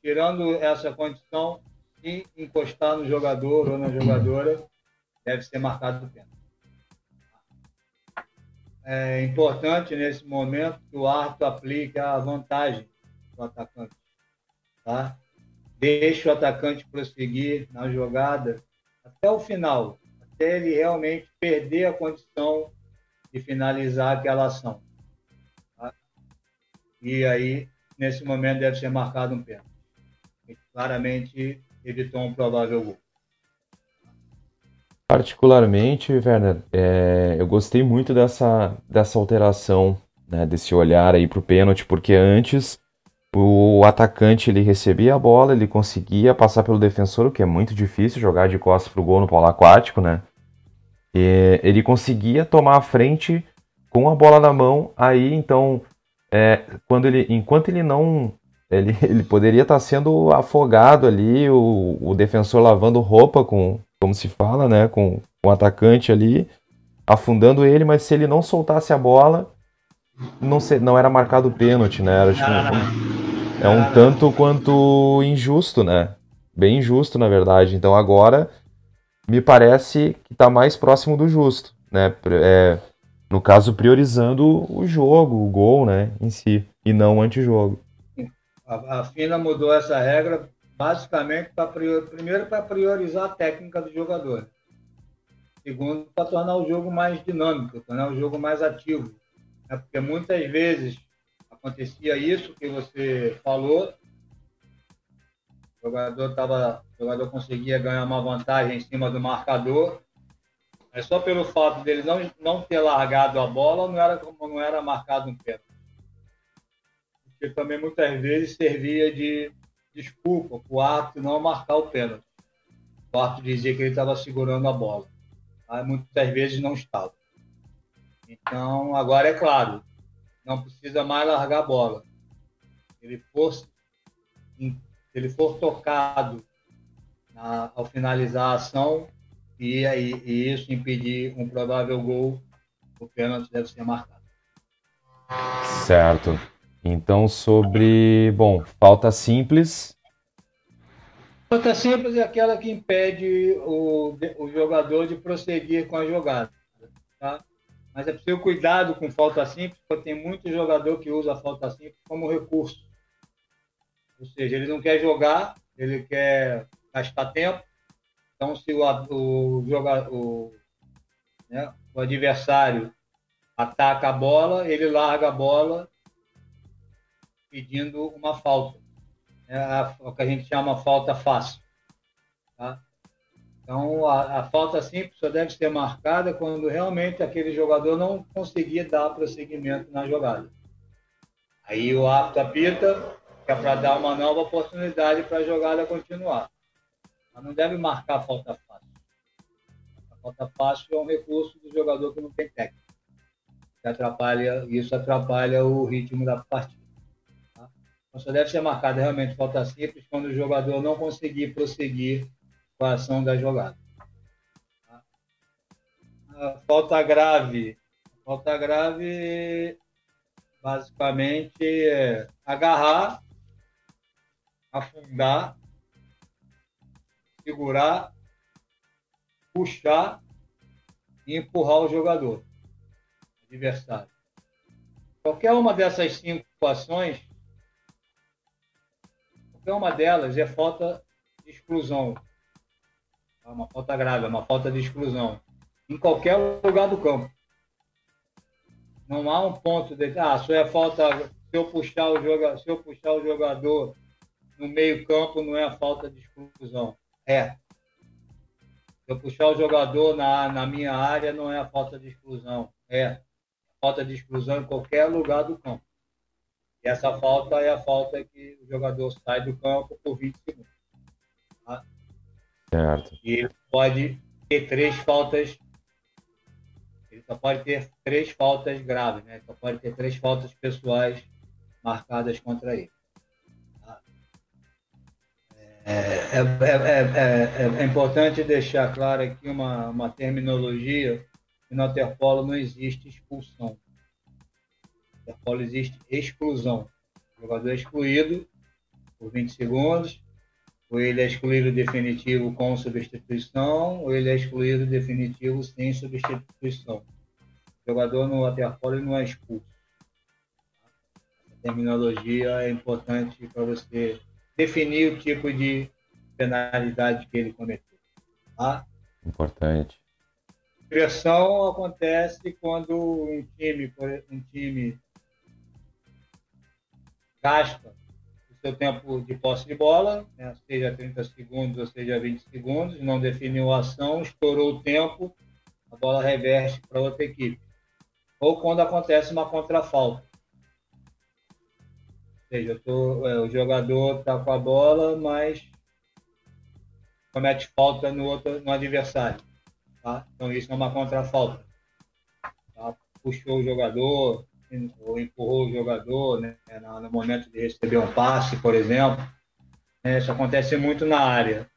Tirando essa condição, se encostar no jogador ou na jogadora, deve ser marcado pênalti é importante nesse momento que o árbitro aplique a vantagem do atacante. Tá? Deixe o atacante prosseguir na jogada até o final, até ele realmente perder a condição de finalizar aquela ação. Tá? E aí, nesse momento, deve ser marcado um pênalti. Claramente evitou um provável gol. Particularmente, Werner, é, eu gostei muito dessa, dessa alteração, né, desse olhar aí para o pênalti, porque antes o atacante ele recebia a bola, ele conseguia passar pelo defensor, o que é muito difícil jogar de costas para o gol no polo aquático, né? E ele conseguia tomar a frente com a bola na mão, aí então, é, quando ele, enquanto ele não ele, ele poderia estar tá sendo afogado ali, o, o defensor lavando roupa com, como se fala, né, com, o atacante ali, afundando ele, mas se ele não soltasse a bola, não, se, não era marcado pênalti, né? Era, tipo, um, é um tanto quanto injusto, né? Bem injusto, na verdade. Então agora me parece que está mais próximo do justo, né? É, no caso, priorizando o jogo, o gol, né, em si, e não o antijogo. A, a FINA mudou essa regra basicamente para primeiro para priorizar a técnica do jogador, segundo para tornar o jogo mais dinâmico, tornar o jogo mais ativo, né? porque muitas vezes acontecia isso que você falou, o jogador tava, o jogador conseguia ganhar uma vantagem em cima do marcador, é só pelo fato dele não, não ter largado a bola, não era não era marcado um pênalti. Porque também muitas vezes servia de desculpa para o árbitro não marcar o pênalti. O árbitro dizia que ele estava segurando a bola. Mas muitas vezes não estava. Então, agora é claro, não precisa mais largar a bola. Ele for, se ele for tocado na, ao finalizar a ação e, e, e isso impedir um provável gol, o pênalti deve ser marcado. Certo. Então, sobre. Bom, falta simples. Falta simples é aquela que impede o, o jogador de prosseguir com a jogada. Tá? Mas é preciso cuidado com falta simples, porque tem muito jogador que usa a falta simples como recurso. Ou seja, ele não quer jogar, ele quer gastar tempo. Então, se o, o, jogador, o, né, o adversário ataca a bola, ele larga a bola pedindo uma falta. É a, o que a gente chama falta fácil. Tá? Então, a, a, falta simples só deve ser marcada quando realmente aquele jogador não conseguir dar prosseguimento na jogada. Aí o árbitro apita, que é para dar uma nova oportunidade para a jogada continuar. Mas não deve marcar falta fácil. A falta fácil é um recurso do jogador que não tem técnica. Que atrapalha, isso atrapalha o ritmo da partida. Então só deve ser marcada realmente falta simples quando o jogador não conseguir prosseguir com a ação da jogada. A falta grave. A falta grave basicamente é agarrar, afundar, segurar, puxar e empurrar o jogador adversário. Qualquer uma dessas cinco ações, qualquer uma delas é falta de exclusão. É uma falta grave, é uma falta de exclusão. Em qualquer lugar do campo. Não há um ponto de. Ah, só é falta. Se eu puxar o jogador, se eu puxar o jogador no meio-campo, não é falta de exclusão. É. Se eu puxar o jogador na, na minha área, não é a falta de exclusão. É. Falta de exclusão em qualquer lugar do campo. E essa falta é a falta que o jogador sai do campo por 20 segundos. Tá? Certo. E ele pode ter três faltas ele só pode ter três faltas graves, né? Só pode ter três faltas pessoais marcadas contra ele. É, é, é, é, importante deixar claro aqui uma, uma terminologia que no Interpolo não existe expulsão. No Interpolo existe exclusão. O jogador é excluído por 20 segundos, ou ele é excluído definitivo com substituição, ou ele é excluído definitivo sem substituição. O jogador no waterpolo não é expulso. A terminologia é importante para você definir o tipo de penalidade que ele cometeu. Tá? Importante. Pressão acontece quando um time, um time gasta seu tempo de posse de bola, né, seja 30 segundos ou seja 20 segundos, não definiu a ação, estourou o tempo, a bola reverte para outra equipe. Ou quando acontece uma contrafalta. Ou seja, tô, é, o jogador está com a bola, mas comete falta no, outro, no adversário. Tá? Então isso é uma contrafalta. Tá? Puxou o jogador, ou empurrou o jogador né, no momento de receber um passe, por exemplo. É, isso acontece muito na área.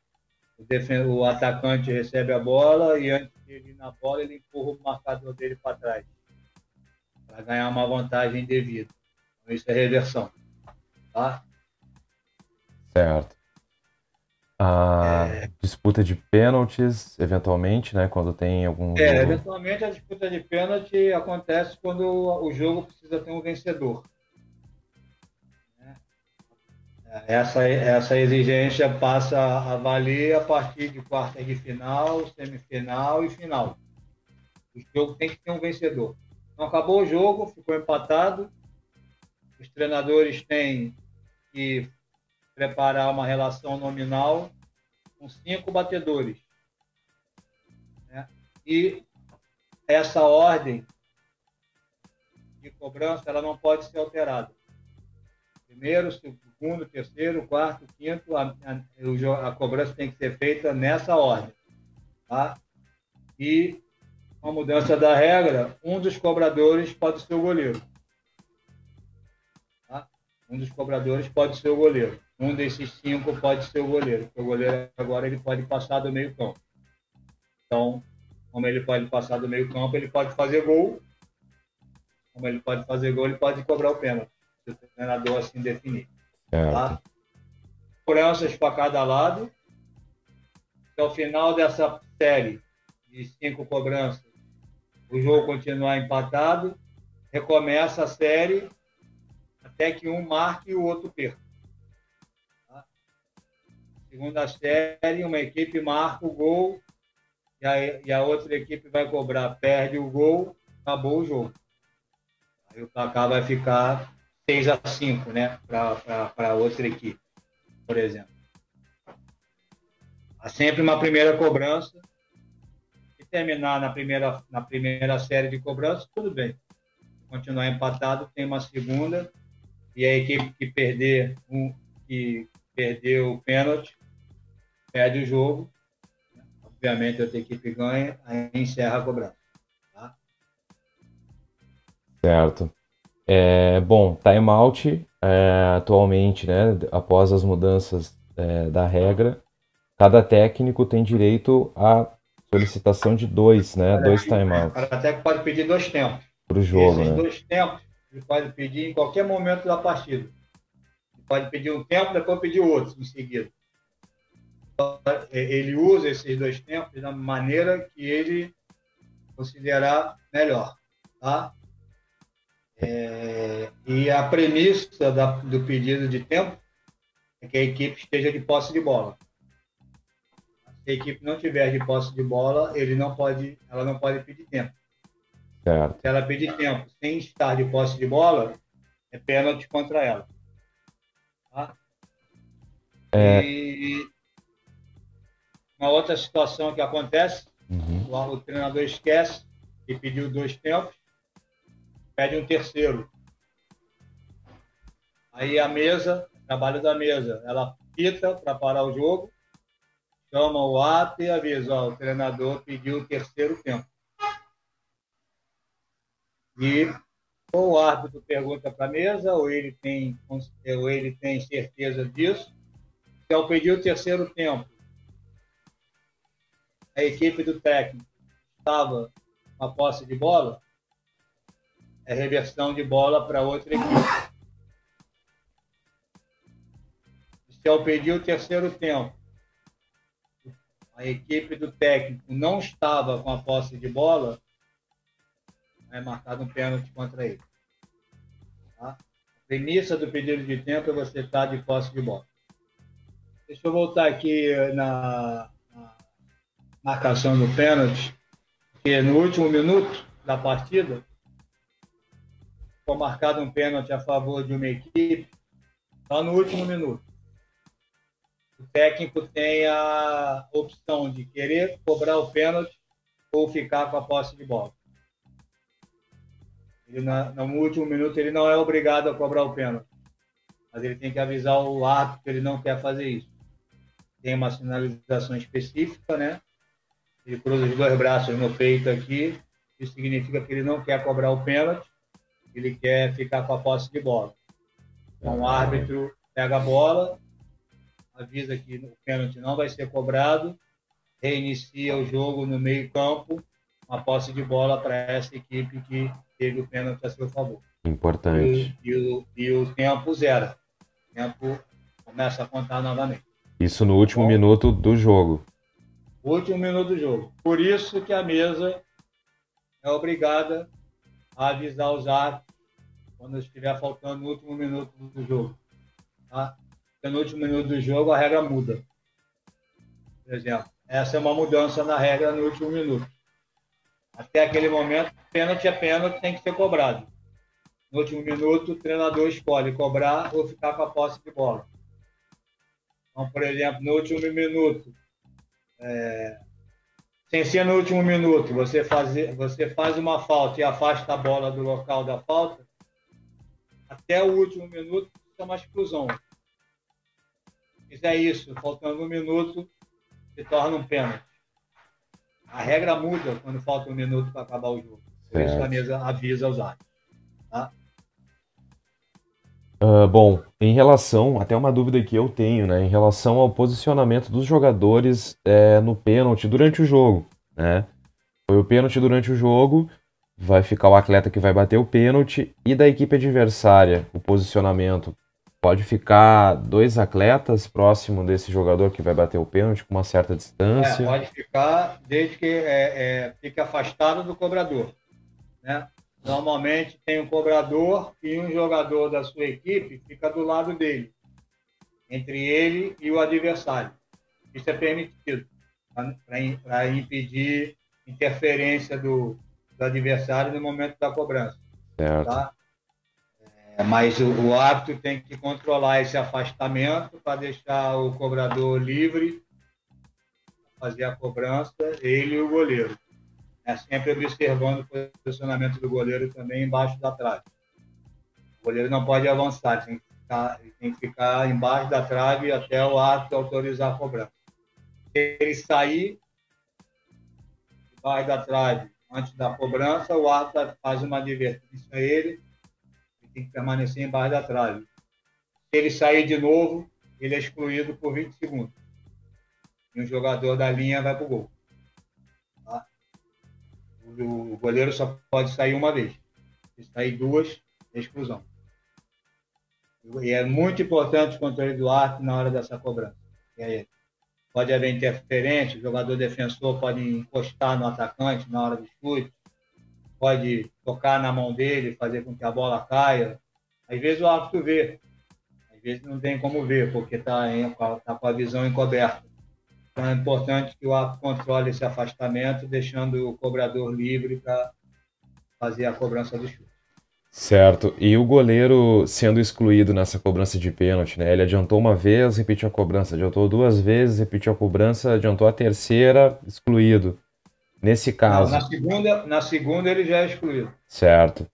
O, o, atacante recebe a bola e antes de ele ir na bola, ele empurra o marcador dele para trás, para ganhar uma vantagem devida. Então, isso é reversão. Tá? Certo. A é... disputa de pênaltis, eventualmente, né? Quando tem algum. É, jogo... eventualmente a disputa de pênalti acontece quando o jogo precisa ter um vencedor. É, essa, essa exigência passa a valer a partir de quartas de final, semifinal e final. O jogo tem que ter um vencedor. Não acabou o jogo, ficou empatado. Os treinadores têm que preparar uma relação nominal com cinco batedores. Né? E essa ordem de cobrança ela não pode ser alterada. Primeiro, segundo, terceiro, quarto, quinto, a, a, a cobrança tem que ser feita nessa ordem. Tá? E, com a mudança da regra, um dos cobradores pode ser o goleiro. Tá? Um dos cobradores pode ser o goleiro um desses cinco pode ser o goleiro. O goleiro agora ele pode passar do meio campo. Então, como ele pode passar do meio campo, ele pode fazer gol. Como ele pode fazer gol, ele pode cobrar o pênalti. Se o treinador assim definir. É. Tá? Cobranças para cada lado. Se ao final dessa série de cinco cobranças o jogo continuar empatado, recomeça a série até que um marque e o outro perca segunda série, uma equipe marca o gol e a, e a outra equipe vai cobrar, perde o gol, acabou o jogo. Aí o placar vai ficar 6 a 5 né, para outra equipe, por exemplo. Há sempre uma primeira cobrança. Se terminar na primeira, na primeira série de cobrança, tudo bem. Continuar empatado, tem uma segunda. E a equipe que perder um, que perdeu o pênalti, perde o jogo. Obviamente, a outra equipe ganha, aí encerra a cobrança. Tá? Certo. É, bom, timeout é, atualmente, né, após as mudanças é, da regra, cada técnico tem direito à solicitação de dois, né, dois timeouts. Cada técnico pode pedir dois tempos. Para o jogo, Esses né? dois tempos ele pode pedir em qualquer momento da partida. Ele pode pedir um tempo, depois pedir outro em seguida. Ele usa esses dois tempos da maneira que ele considerar melhor, tá? É, e a premissa da, do pedido de tempo é que a equipe esteja de posse de bola. Se a equipe não tiver de posse de bola, ele não pode, ela não pode pedir tempo. Certo. Se ela pedir tempo sem estar de posse de bola, é pênalti contra ela. Tá? É... E uma outra situação que acontece, Uhum. o, treinador esquece e pediu dois tempos, pede um terceiro. Aí a mesa, trabalho da mesa, ela pita para parar o jogo, chama o ato e avisa, ó, o treinador pediu o terceiro tempo. E ou o árbitro pergunta para a mesa, ou ele, tem, ou ele tem certeza disso. Se ao pedir o terceiro tempo, a equipe do técnico estava com a posse de bola, é reversão de bola para outra equipe. Se ao pedir o terceiro tempo, a equipe do técnico não estava com a posse de bola, é marcado um pênalti contra ele. Tá? A premissa do pedido de tempo é você estar de posse de bola. Deixa eu voltar aqui na marcação do pênalti, que no último minuto da partida foi marcado um pênalti a favor de uma equipe, só no último minuto. O técnico tem a opção de querer cobrar o pênalti ou ficar com a posse de bola. Ele, no último minuto, ele não é obrigado a cobrar o pênalti. Mas ele tem que avisar o árbitro que ele não quer fazer isso. Tem uma sinalização específica, né? Ele cruza os dois braços no peito aqui. Isso significa que ele não quer cobrar o pênalti. Ele quer ficar com a posse de bola. Então, o árbitro pega a bola, avisa que o pênalti não vai ser cobrado, reinicia o jogo no meio-campo, uma posse de bola para essa equipe que teve o pênalti a seu favor. Importante. E, e, o, e o tempo zero. O tempo começa a contar novamente. Isso no último Bom, minuto do jogo. Último minuto do jogo. Por isso que a mesa é obrigada a avisar os árbitros quando estiver faltando no último minuto do jogo. Tá? Porque no último minuto do jogo a regra muda. Por exemplo, essa é uma mudança na regra no último minuto. Até aquele momento, pênalti é pênalti, tem que ser cobrado. No último minuto, o treinador escolhe cobrar ou ficar com a posse de bola. Então, por exemplo, no último minuto, é, sem ser no último minuto, você, fazer, você faz uma falta e afasta a bola do local da falta, até o último minuto, é uma exclusão. Se fizer isso, faltando um minuto, se torna um pênalti. A regra muda quando falta um minuto para acabar o jogo. Por isso a mesa avisa os árbitros. Tá? Uh, bom, em relação, até uma dúvida que eu tenho, né? Em relação ao posicionamento dos jogadores é, no pênalti durante o jogo, né? Foi o pênalti durante o jogo, vai ficar o atleta que vai bater o pênalti e da equipe adversária, o posicionamento. Pode ficar dois atletas próximo desse jogador que vai bater o pênalti com uma certa distância. É, pode ficar desde que é, é, fique afastado do cobrador. Né? Normalmente tem um cobrador e um jogador da sua equipe fica do lado dele, entre ele e o adversário. Isso é permitido para impedir interferência do, do, adversário no momento da cobrança. Certo. Tá? É, mas o, o árbitro tem que controlar esse afastamento para deixar o cobrador livre, fazer a cobrança, ele e o goleiro. É sempre observando o posicionamento do goleiro também embaixo da trave. O goleiro não pode avançar, tem que ficar, tem que ficar embaixo da trave até o árbitro autorizar a cobrança. Se ele sair embaixo da trave antes da cobrança, o árbitro faz uma advertência a ele tem que permanecer embaixo da trave. Se ele sair de novo, ele é excluído por 20 segundos. E o jogador da linha vai para o gol. O goleiro só pode sair uma vez. Se sair duas, é exclusão. E é muito importante o controle do arco na hora dessa cobrança. Aí, pode haver interferência, o jogador defensor pode encostar no atacante na hora do chute, pode tocar na mão dele, fazer com que a bola caia. Às vezes o árbitro vê, às vezes não tem como ver, porque está tá com a visão encoberta. Então é importante que o árbitro controle esse afastamento, deixando o cobrador livre para fazer a cobrança do chute. Certo. E o goleiro sendo excluído nessa cobrança de pênalti, né? Ele adiantou uma vez, repetiu a cobrança, adiantou duas vezes, repetiu a cobrança, adiantou a terceira, excluído. Nesse caso. Não, na, segunda, na segunda ele já é excluído. Certo.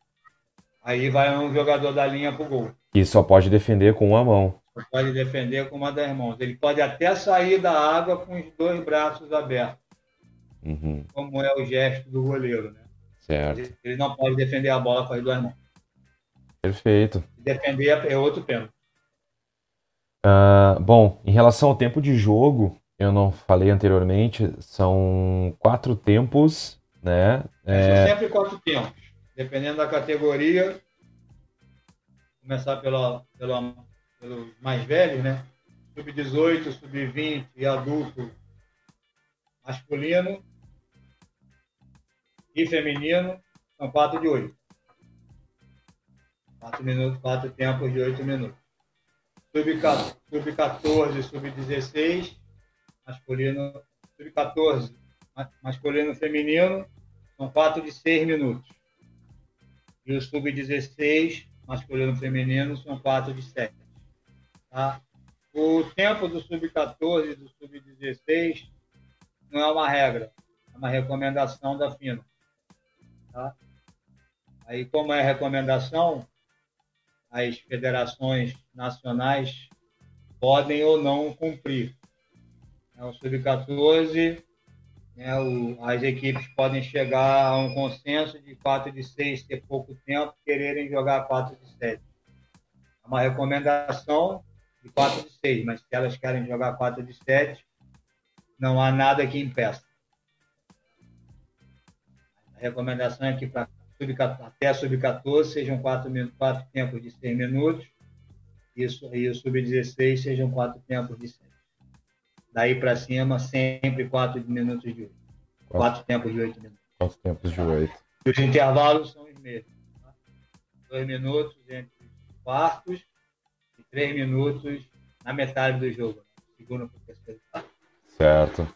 Aí vai um jogador da linha pro gol. E só pode defender com uma mão. Pode defender com uma das mãos. Ele pode até sair da água com os dois braços abertos. Uhum. Como é o gesto do goleiro, né? Certo. Ele não pode defender a bola com as duas mãos. Perfeito. Defender é outro pênalti. Uh, bom, em relação ao tempo de jogo, eu não falei anteriormente, são quatro tempos, né? É... São sempre quatro tempos, dependendo da categoria. Começar pela, pela, pelos mais velhos, né? Sub-18, sub-20 e adulto masculino e feminino são quatro de oito. Quatro minutos, quatro tempos de oito minutos. Sub-14, sub-16 masculino sub-14, masculino feminino, são quatro de seis minutos. E o sub-16, masculino feminino, são quatro de sete. Tá? O tempo do sub-14 e do sub-16 não é uma regra, é uma recomendação da FINA. Tá? Aí, como é recomendação, as federações nacionais podem ou não cumprir é o sub-14, né, as equipes podem chegar a um consenso de 4 de 6 ter pouco tempo, quererem jogar 4 de 7. É uma recomendação de 4 de 6, mas se elas querem jogar 4 de 7, não há nada que impeça. A recomendação é que para sub até sub-14 sejam 4, 4 tempos de 6 minutos, isso, e o sub-16 sejam 4 tempos de 7. Daí para cima, sempre 4 minutos de 8. 4 tempos de 8 minutos. 4 tempos de 8. E os intervalos são os mesmos. 2 tá? minutos entre os quartos 3 minutos na metade do jogo. Segundo professor. Certo.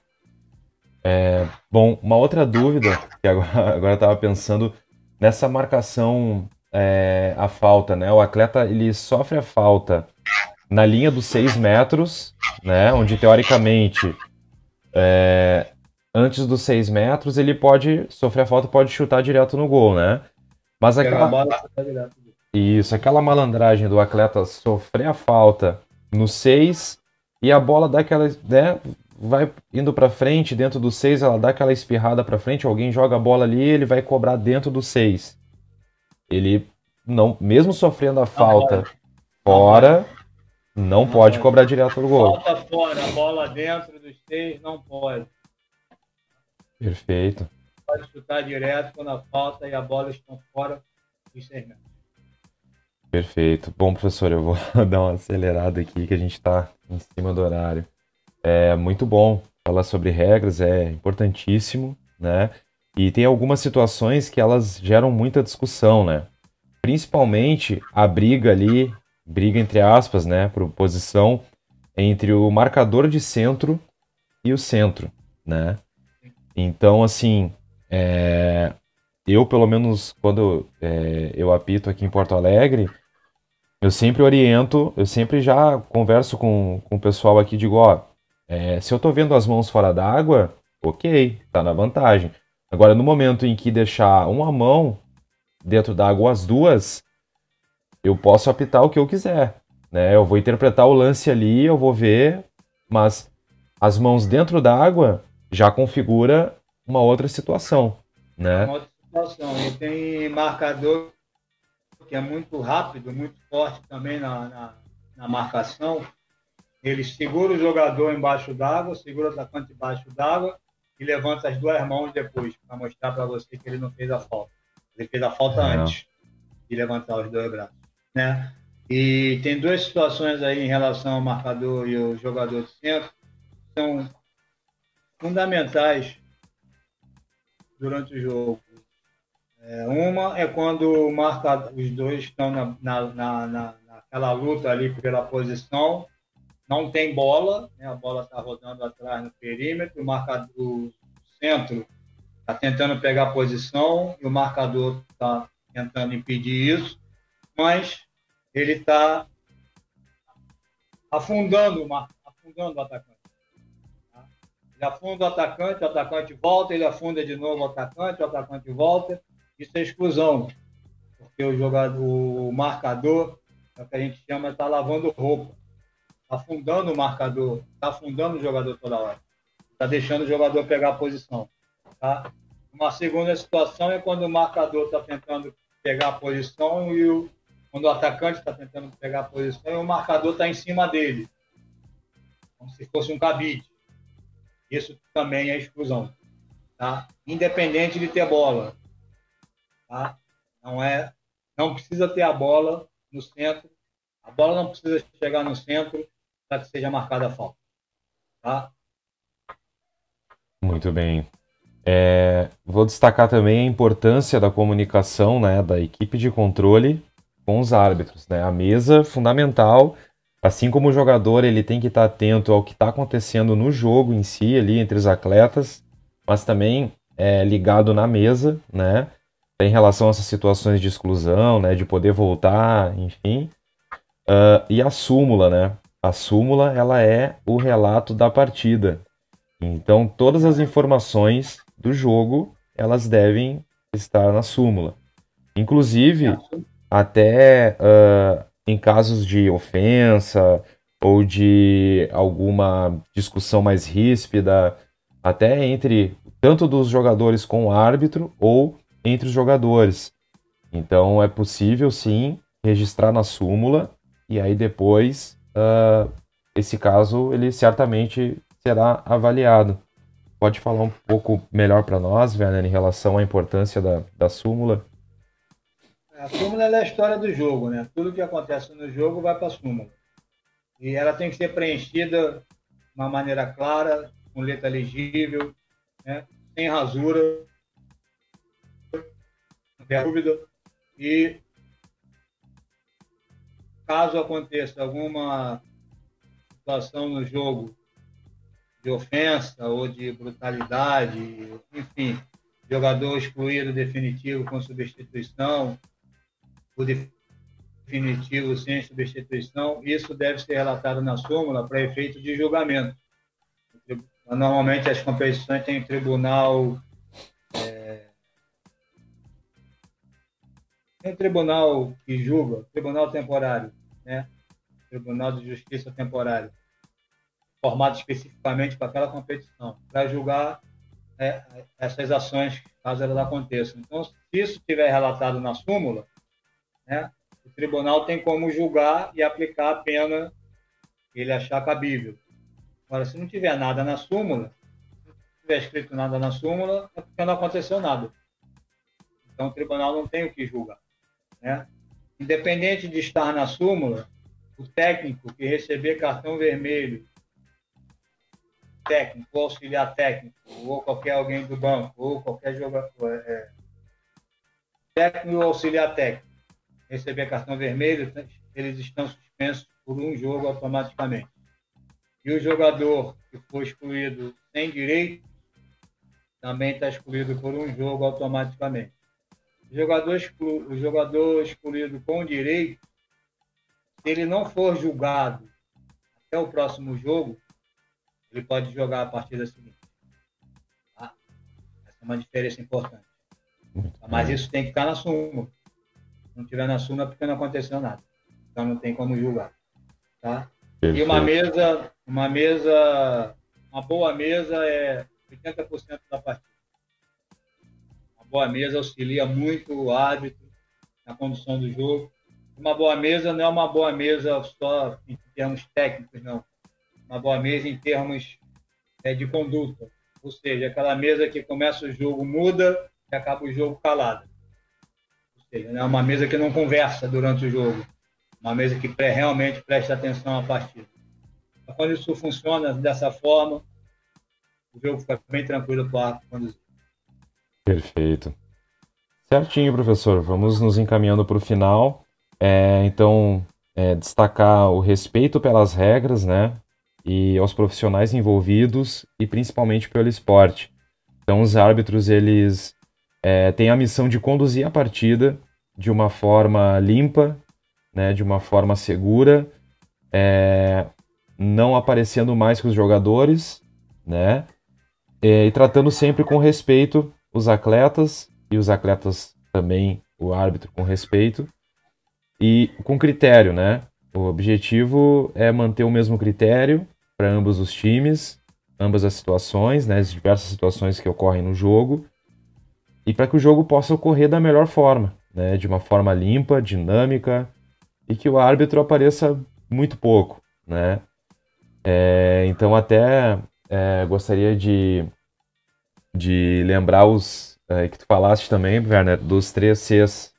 É, bom, uma outra dúvida que agora, agora eu estava pensando nessa marcação é, a falta, né? O atleta ele sofre a falta na linha dos 6 metros, né, onde teoricamente é, antes dos 6 metros ele pode sofrer a falta, pode chutar direto no gol, né? Mas aquela isso, aquela malandragem do atleta sofrer a falta no 6 e a bola dá aquela, né, vai indo para frente dentro do 6, ela dá aquela espirrada para frente, alguém joga a bola ali, ele vai cobrar dentro do 6. Ele não, mesmo sofrendo a falta fora, não pode cobrar direto no gol. Falta fora, bola dentro dos seis, não pode. Perfeito. Pode chutar direto quando a falta e a bola estão fora dos seis metros. Perfeito. Bom, professor, eu vou dar uma acelerada aqui que a gente está em cima do horário. É muito bom falar sobre regras, é importantíssimo, né? E tem algumas situações que elas geram muita discussão, né? Principalmente a briga ali briga entre aspas, né, por posição entre o marcador de centro e o centro, né? Então, assim, é, eu pelo menos quando é, eu apito aqui em Porto Alegre, eu sempre oriento, eu sempre já converso com, com o pessoal aqui, digo, ó, é, se eu tô vendo as mãos fora d'água, ok, tá na vantagem. Agora, no momento em que deixar uma mão dentro d'água as duas, eu posso apitar o que eu quiser. Né? Eu vou interpretar o lance ali, eu vou ver, mas as mãos dentro d'água já configura uma outra situação. Né? Uma outra situação. E tem marcador que é muito rápido, muito forte também na, na, na marcação. Ele segura o jogador embaixo d'água, segura o atacante embaixo d'água e levanta as duas mãos depois, para mostrar para você que ele não fez a falta. Ele fez a falta é. antes de levantar os dois braços. Né? E tem duas situações aí em relação ao marcador e o jogador de centro que são fundamentais durante o jogo. É, uma é quando marca, os dois estão na, na, na, na, naquela luta ali pela posição, não tem bola, né? a bola está rodando atrás no perímetro, o marcador, o centro está tentando pegar a posição e o marcador está tentando impedir isso, mas ele está afundando, afundando o atacante. Tá? Ele afunda o atacante, o atacante volta, ele afunda de novo o atacante, o atacante volta. Isso é exclusão, porque o jogador, o marcador, é o que a gente chama, está lavando roupa, está afundando o marcador, está afundando o jogador toda hora, está deixando o jogador pegar a posição. Tá? Uma segunda situação é quando o marcador está tentando pegar a posição e o, quando o atacante está tentando pegar a posição e o marcador está em cima dele, como se fosse um cabide. Isso também é exclusão, tá? Independente de ter bola, tá? Não é, não precisa ter a bola no centro, a bola não precisa chegar no centro para que seja marcada a falta, tá? Muito bem. É, vou destacar também a importância da comunicação né, da equipe de controle com os árbitros. Né? A mesa fundamental, assim como o jogador ele tem que estar atento ao que está acontecendo no jogo em si, ali entre os atletas, mas também é, ligado na mesa, né? Em relação a essas situações de exclusão, né? de poder voltar, enfim. Uh, e a súmula, né? A súmula ela é o relato da partida. Então todas as informações do jogo elas devem estar na súmula. Inclusive, até uh, em casos de ofensa ou de alguma discussão mais ríspida, até entre tanto dos jogadores com o árbitro ou entre os jogadores. Então é possível sim registrar na súmula e aí depois uh, esse caso ele certamente será avaliado. Pode falar um pouco melhor para nós, Werner, em relação à importância da, da súmula? A súmula é a história do jogo, né? Tudo que acontece no jogo vai para a súmula. E ela tem que ser preenchida de uma maneira clara, com letra legível, né? sem rasura, não dúvida. E caso aconteça alguma situação no jogo de ofensa ou de brutalidade, enfim, jogador excluído definitivo com substituição, o definitivo sem substituição, isso deve ser relatado na súmula para efeito de julgamento. Normalmente as competições têm tribunal tem tribunal que julga, tribunal temporário, né? Tribunal de Justiça temporário, formado especificamente para aquela competição, para julgar é, essas ações caso elas aconteçam. Então, se isso estiver relatado na súmula, né? O tribunal tem como julgar e aplicar a pena que ele achar cabível. Agora, se não tiver nada na súmula, se não tiver escrito nada na súmula, é porque não aconteceu nada. Então, o tribunal não tem o que julgar. Né? Independente de estar na súmula, o técnico que receber cartão vermelho, técnico, auxiliar técnico, ou qualquer alguém do banco, ou qualquer jogador, é, técnico ou auxiliar técnico, receber cartão vermelho, eles estão suspensos por um jogo automaticamente. E o jogador que for excluído sem direito também está excluído por um jogo automaticamente. O jogador, exclu... o jogador excluído com direito, se ele não for julgado até o próximo jogo, ele pode jogar a partida seguinte. Tá? Essa é uma diferença importante. Mas isso tem que ficar na súmula. Se não tiver na súmula é porque não aconteceu nada. Então não tem como julgar. Tá? E uma mesa, uma mesa, uma boa mesa é 80% da partida. Boa mesa auxilia muito o árbitro na condução do jogo. Uma boa mesa não é uma boa mesa só em termos técnicos, não. Uma boa mesa em termos é, de conduta. Ou seja, aquela mesa que começa o jogo muda e acaba o jogo calada. Ou seja, é uma mesa que não conversa durante o jogo. Uma mesa que realmente presta atenção à partida. Quando isso funciona dessa forma, o jogo fica bem tranquilo para conduzir. Perfeito. Certinho, professor. Vamos nos encaminhando para o final. É, então, é, destacar o respeito pelas regras, né? E aos profissionais envolvidos e principalmente pelo esporte. Então, os árbitros eles é, têm a missão de conduzir a partida de uma forma limpa, né? De uma forma segura, é, não aparecendo mais que os jogadores, né? É, e tratando sempre com respeito os atletas e os atletas também o árbitro com respeito e com critério, né? O objetivo é manter o mesmo critério para ambos os times, ambas as situações, né? As diversas situações que ocorrem no jogo e para que o jogo possa ocorrer da melhor forma, né? De uma forma limpa, dinâmica e que o árbitro apareça muito pouco, né? É, então até é, gostaria de, de lembrar os é, que tu falaste também, Werner, dos três Cs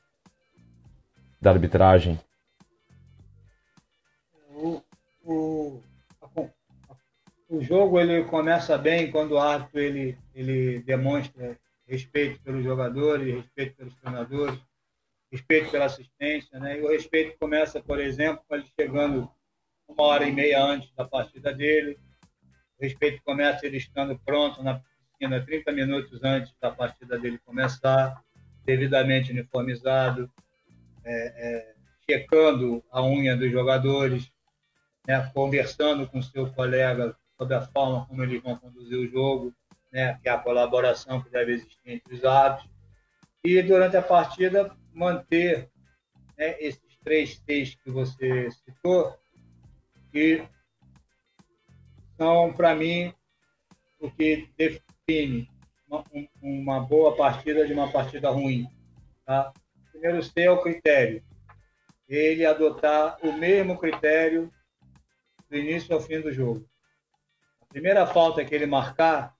da arbitragem. O, o, o jogo ele começa bem quando o árbitro ele, ele demonstra respeito pelos jogadores, respeito pelos treinadores, respeito pela assistência, né? E o respeito começa, por exemplo, com ele chegando uma hora e meia antes da partida dele. O respeito começa ele estando pronto na piscina 30 minutos antes da partida dele começar, devidamente uniformizado, é, é, checando a unha dos jogadores, né, conversando com seu colega sobre a forma como eles vão conduzir o jogo, né, que é a colaboração que deve existir entre os árbitros. E durante a partida manter né, esses três T's que você citou, que são, para mim, o que define uma, uma, boa partida de uma partida ruim. Tá? Primeiro C é o critério. Ele adotar o mesmo critério do início ao fim do jogo. A primeira falta que ele marcar,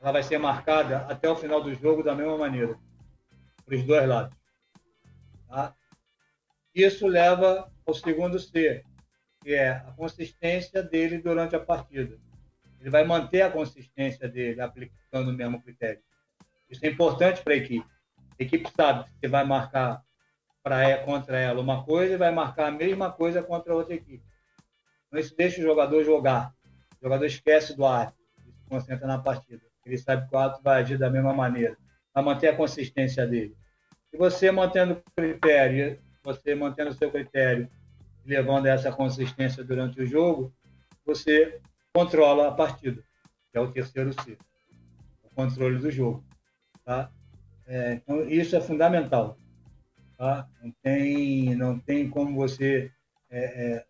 ela vai ser marcada até o final do jogo da mesma maneira, para os dois lados. Tá? Isso leva ao segundo C, que é a consistência dele durante a partida. Ele vai manter a consistência dele aplicando o mesmo critério. Isso é importante para a equipe. A equipe sabe que vai marcar para contra ela uma coisa e vai marcar a mesma coisa contra a outra equipe. Então isso deixa o jogador jogar. O jogador esquece do ar, se concentra na partida. Ele sabe que o vai agir da mesma maneira, vai manter a consistência dele. E você mantendo o critério, você mantendo o seu critério levando essa consistência durante o jogo, você controla a partida, que é o terceiro C, o controle do jogo. Tá? É, então, isso é fundamental. Tá? Não, tem, não tem como você é, é,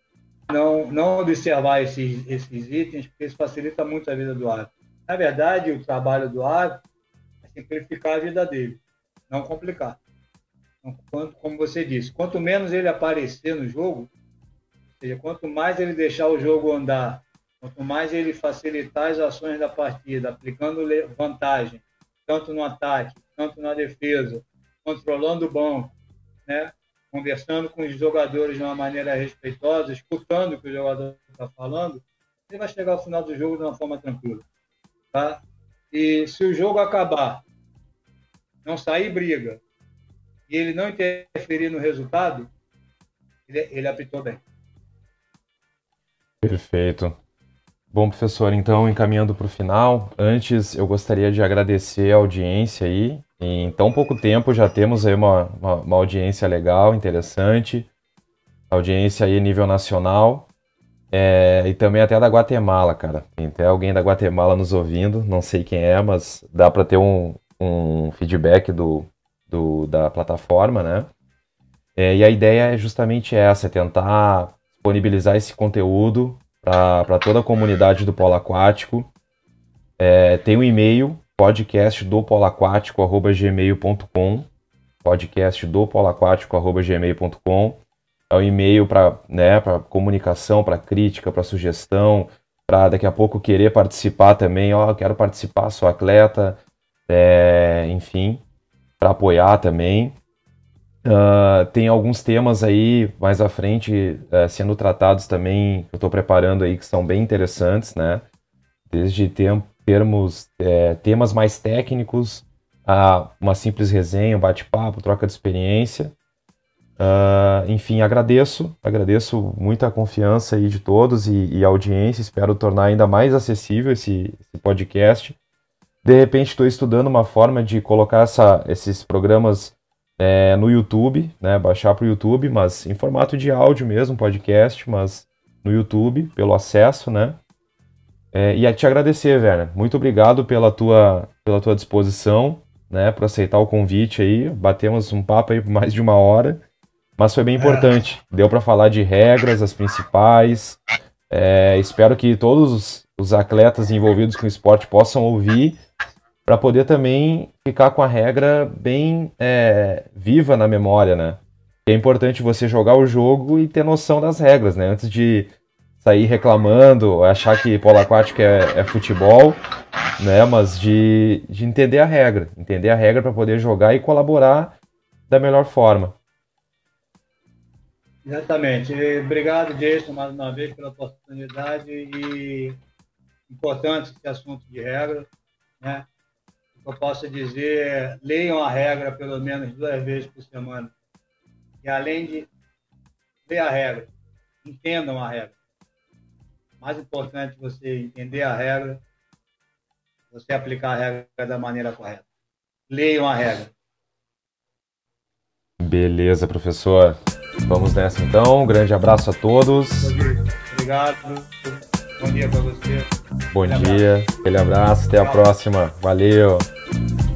não, não observar esses, esses itens, porque isso facilita muito a vida do árbitro. Na verdade, o trabalho do árbitro é simplificar a vida dele, não complicar. Então, quanto, como você disse, quanto menos ele aparecer no jogo, seja, quanto mais ele deixar o jogo andar, quanto mais ele facilitar as ações da partida, aplicando vantagem, tanto no ataque, tanto na defesa, controlando o banco, né? conversando com os jogadores de uma maneira respeitosa, escutando o que o jogador está falando, ele vai chegar ao final do jogo de uma forma tranquila. Tá? E se o jogo acabar, não sair briga, e ele não interferir no resultado, ele, ele apitou bem. Perfeito. Bom, professor, então, encaminhando para o final, antes eu gostaria de agradecer a audiência aí. Em tão pouco tempo já temos aí uma, uma, uma audiência legal, interessante. audiência aí nível nacional. É, e também até da Guatemala, cara. Tem até alguém da Guatemala nos ouvindo, não sei quem é, mas dá para ter um, um feedback do, do, da plataforma, né? É, e a ideia é justamente essa, é tentar disponibilizar esse conteúdo para toda a comunidade do polo aquático. É, tem um e-mail, podcast do polaquático.gmail.com podcast do polaquático.gmail.com é um e-mail para né, comunicação, para crítica, para sugestão, para daqui a pouco querer participar também, ó, quero participar, sou atleta, é, enfim, para apoiar também. Uh, tem alguns temas aí mais à frente uh, sendo tratados também, que eu estou preparando aí, que são bem interessantes, né? Desde termos, é, temas mais técnicos a uma simples resenha, um bate-papo, troca de experiência. Uh, enfim, agradeço, agradeço muito a confiança aí de todos e, e a audiência. Espero tornar ainda mais acessível esse, esse podcast. De repente, estou estudando uma forma de colocar essa, esses programas é, no YouTube, né, baixar para o YouTube, mas em formato de áudio mesmo, podcast, mas no YouTube, pelo acesso, né? É, e a te agradecer, Werner. Muito obrigado pela tua, pela tua disposição, né, por aceitar o convite aí. Batemos um papo aí por mais de uma hora. Mas foi bem importante. Deu para falar de regras, as principais. É, espero que todos os atletas envolvidos com o esporte possam ouvir para poder também ficar com a regra bem é, viva na memória, né? É importante você jogar o jogo e ter noção das regras, né? Antes de sair reclamando, achar que polo aquático é, é futebol, né? Mas de, de entender a regra, entender a regra para poder jogar e colaborar da melhor forma. Exatamente. Obrigado, Jason, mais uma vez pela oportunidade e importante esse assunto de regra. Né? Eu posso dizer leiam a regra pelo menos duas vezes por semana. E além de ler a regra, entendam a regra. Mais importante você entender a regra, você aplicar a regra da maneira correta. Leiam a regra. Beleza, professor. Vamos nessa então. Um grande abraço a todos. Obrigado. Bom dia para você. Bom aquele dia. Abraço. Aquele abraço. Até a próxima. Valeu. Bye.